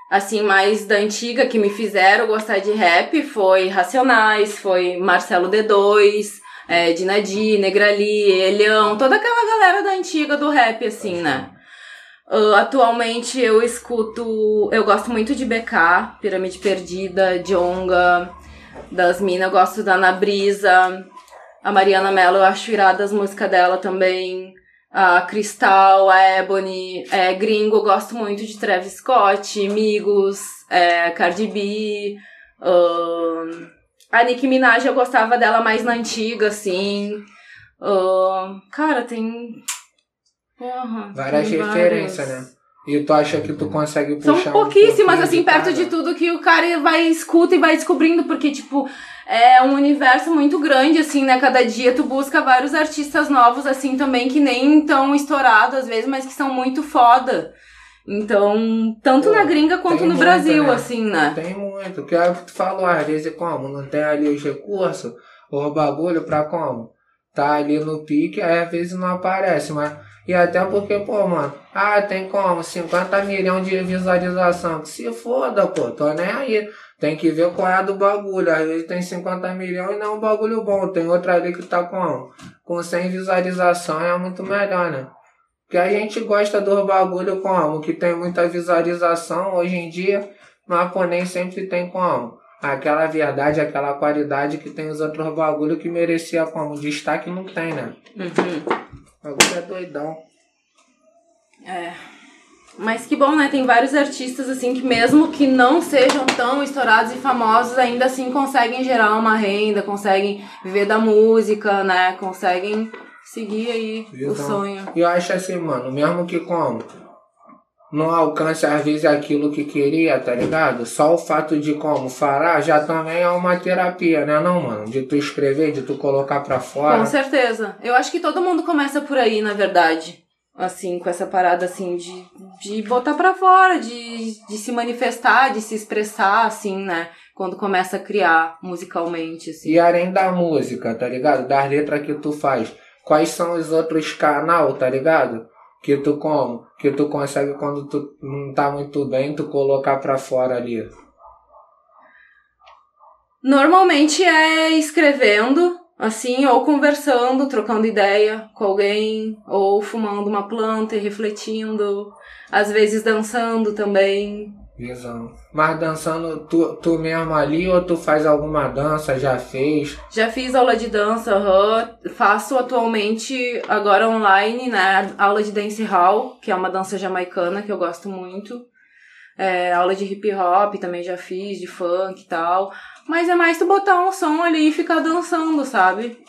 assim, mais da antiga que me fizeram gostar de rap foi Racionais, foi Marcelo D2, é, Dinadi, Negrali, Elião, toda aquela galera da antiga do rap, assim, né? Ah, atualmente eu escuto, eu gosto muito de BK, Pirâmide Perdida, Jonga, das minas, eu gosto da Ana Brisa, a Mariana Mello, eu acho irada as músicas dela também. A Cristal, a Ebony, é, Gringo, eu gosto muito de Travis Scott, Migos, é, Cardi B. a Nicki Minaj eu gostava dela mais na antiga, assim. Cara, tem. Porra, Várias tem referências, né? E tu acha que tu consegue São puxar um pouquíssimas, pouquinho assim, perto de tudo que o cara vai, escuta e vai descobrindo, porque, tipo, é um universo muito grande, assim, né? Cada dia tu busca vários artistas novos, assim, também, que nem tão estourados, às vezes, mas que são muito foda. Então, tanto Pô, na gringa quanto no muito, Brasil, né? assim, né? Tem muito, que é o que tu falou, às vezes como, não tem ali os recursos, o bagulho pra como? Tá ali no pique, aí às vezes não aparece, mas. E até porque, pô, mano, ah, tem como, 50 milhões de visualização. Que se foda, pô, tô nem aí. Tem que ver qual é do bagulho. Às vezes tem 50 milhões e não é um bagulho bom. Tem outra ali que tá com, com 100 visualização, é muito melhor, né? Porque a gente gosta dos bagulho como, que tem muita visualização hoje em dia, mas pô, nem sempre tem como. Aquela verdade, aquela qualidade que tem os outros bagulho que merecia como. Destaque não tem, né? Uhum. O bagulho é doidão. É. Mas que bom, né? Tem vários artistas, assim, que mesmo que não sejam tão estourados e famosos, ainda assim conseguem gerar uma renda, conseguem viver da música, né? Conseguem seguir aí o Visão. sonho. E eu acho assim, mano, mesmo que como não alcança às vezes aquilo que queria, tá ligado? Só o fato de como falar já também é uma terapia, né não, mano? De tu escrever, de tu colocar pra fora. Com certeza. Eu acho que todo mundo começa por aí, na verdade. Assim, com essa parada assim de, de botar pra fora, de, de se manifestar, de se expressar, assim, né? Quando começa a criar musicalmente, assim. E além da música, tá ligado? Das letras que tu faz. Quais são os outros canal, tá ligado? Que tu como? Que tu consegue quando tu não tá muito bem, tu colocar pra fora ali. Normalmente é escrevendo, assim, ou conversando, trocando ideia com alguém, ou fumando uma planta e refletindo, às vezes dançando também. Visão. Mas dançando tu, tu mesmo ali ou tu faz alguma dança, já fez? Já fiz aula de dança, aham. faço atualmente agora online, né, aula de dance hall, que é uma dança jamaicana que eu gosto muito. É, aula de hip hop também já fiz, de funk e tal. Mas é mais tu botar um som ali e ficar dançando, sabe?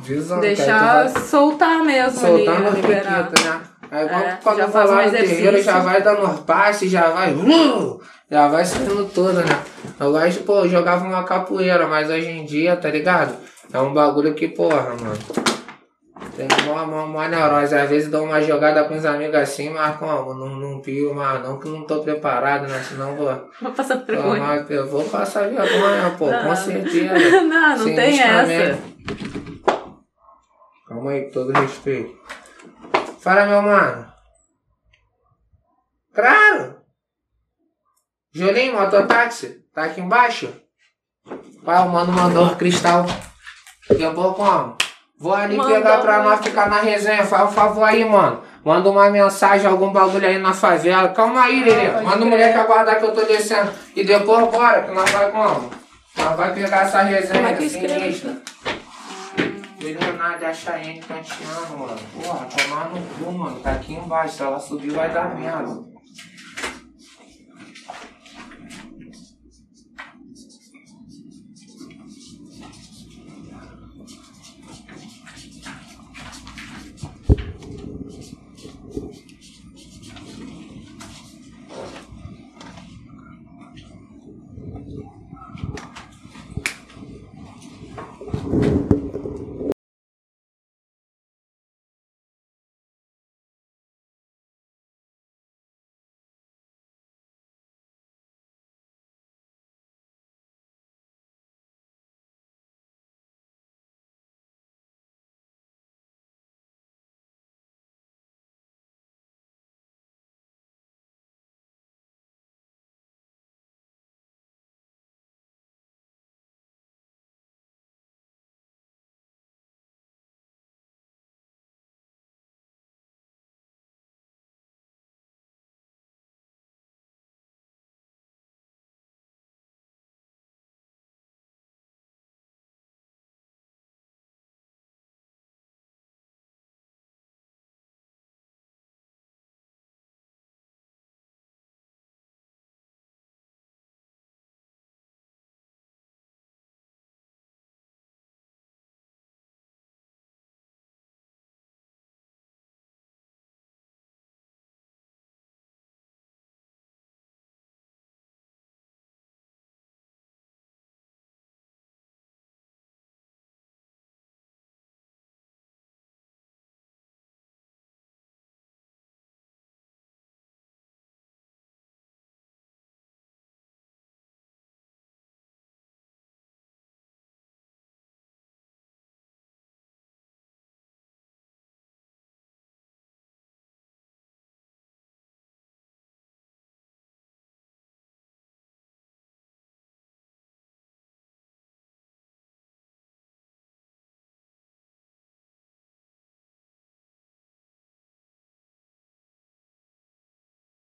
Visão. Deixar vai soltar mesmo soltando ali, os liberar. piquitos, né? Aí É, quando, quando já vai faz um exercício. já vai dando os passes, já vai. uh, já vai saindo tudo, né? Eu gosto, pô, eu jogava uma capoeira, mas hoje em dia, tá ligado? É um bagulho que, porra, mano. Tem uma, uma, uma neurose. Às vezes dou uma jogada com os amigos assim, mas como? Não, não pio mais, não, que não tô preparado, né? Senão vou. Vou passar vergonha. tomar- eu vou passar vergonha, pô, Não. com certeza. não, não Sim, tem essa. Calma aí, com todo respeito. Fala, meu mano. Claro! Julinho, mototáxi, tá aqui embaixo? Pai, o mano mandou cristal. Depois como? Vou ali Mandou, pegar pra nós ficar na resenha. Faz o favor aí, mano. Manda uma mensagem, algum bagulho aí na favela. Calma aí, Lelê. pode Manda o moleque aguardar que eu tô descendo. E depois bora, que nós vai como? Nós vai pegar essa resenha Como é que sinistra. Leonardo a Cheyenne Cantiano, mano. Porra, tomar no cu, mano. Tá aqui embaixo. Se ela subir, vai dar merda.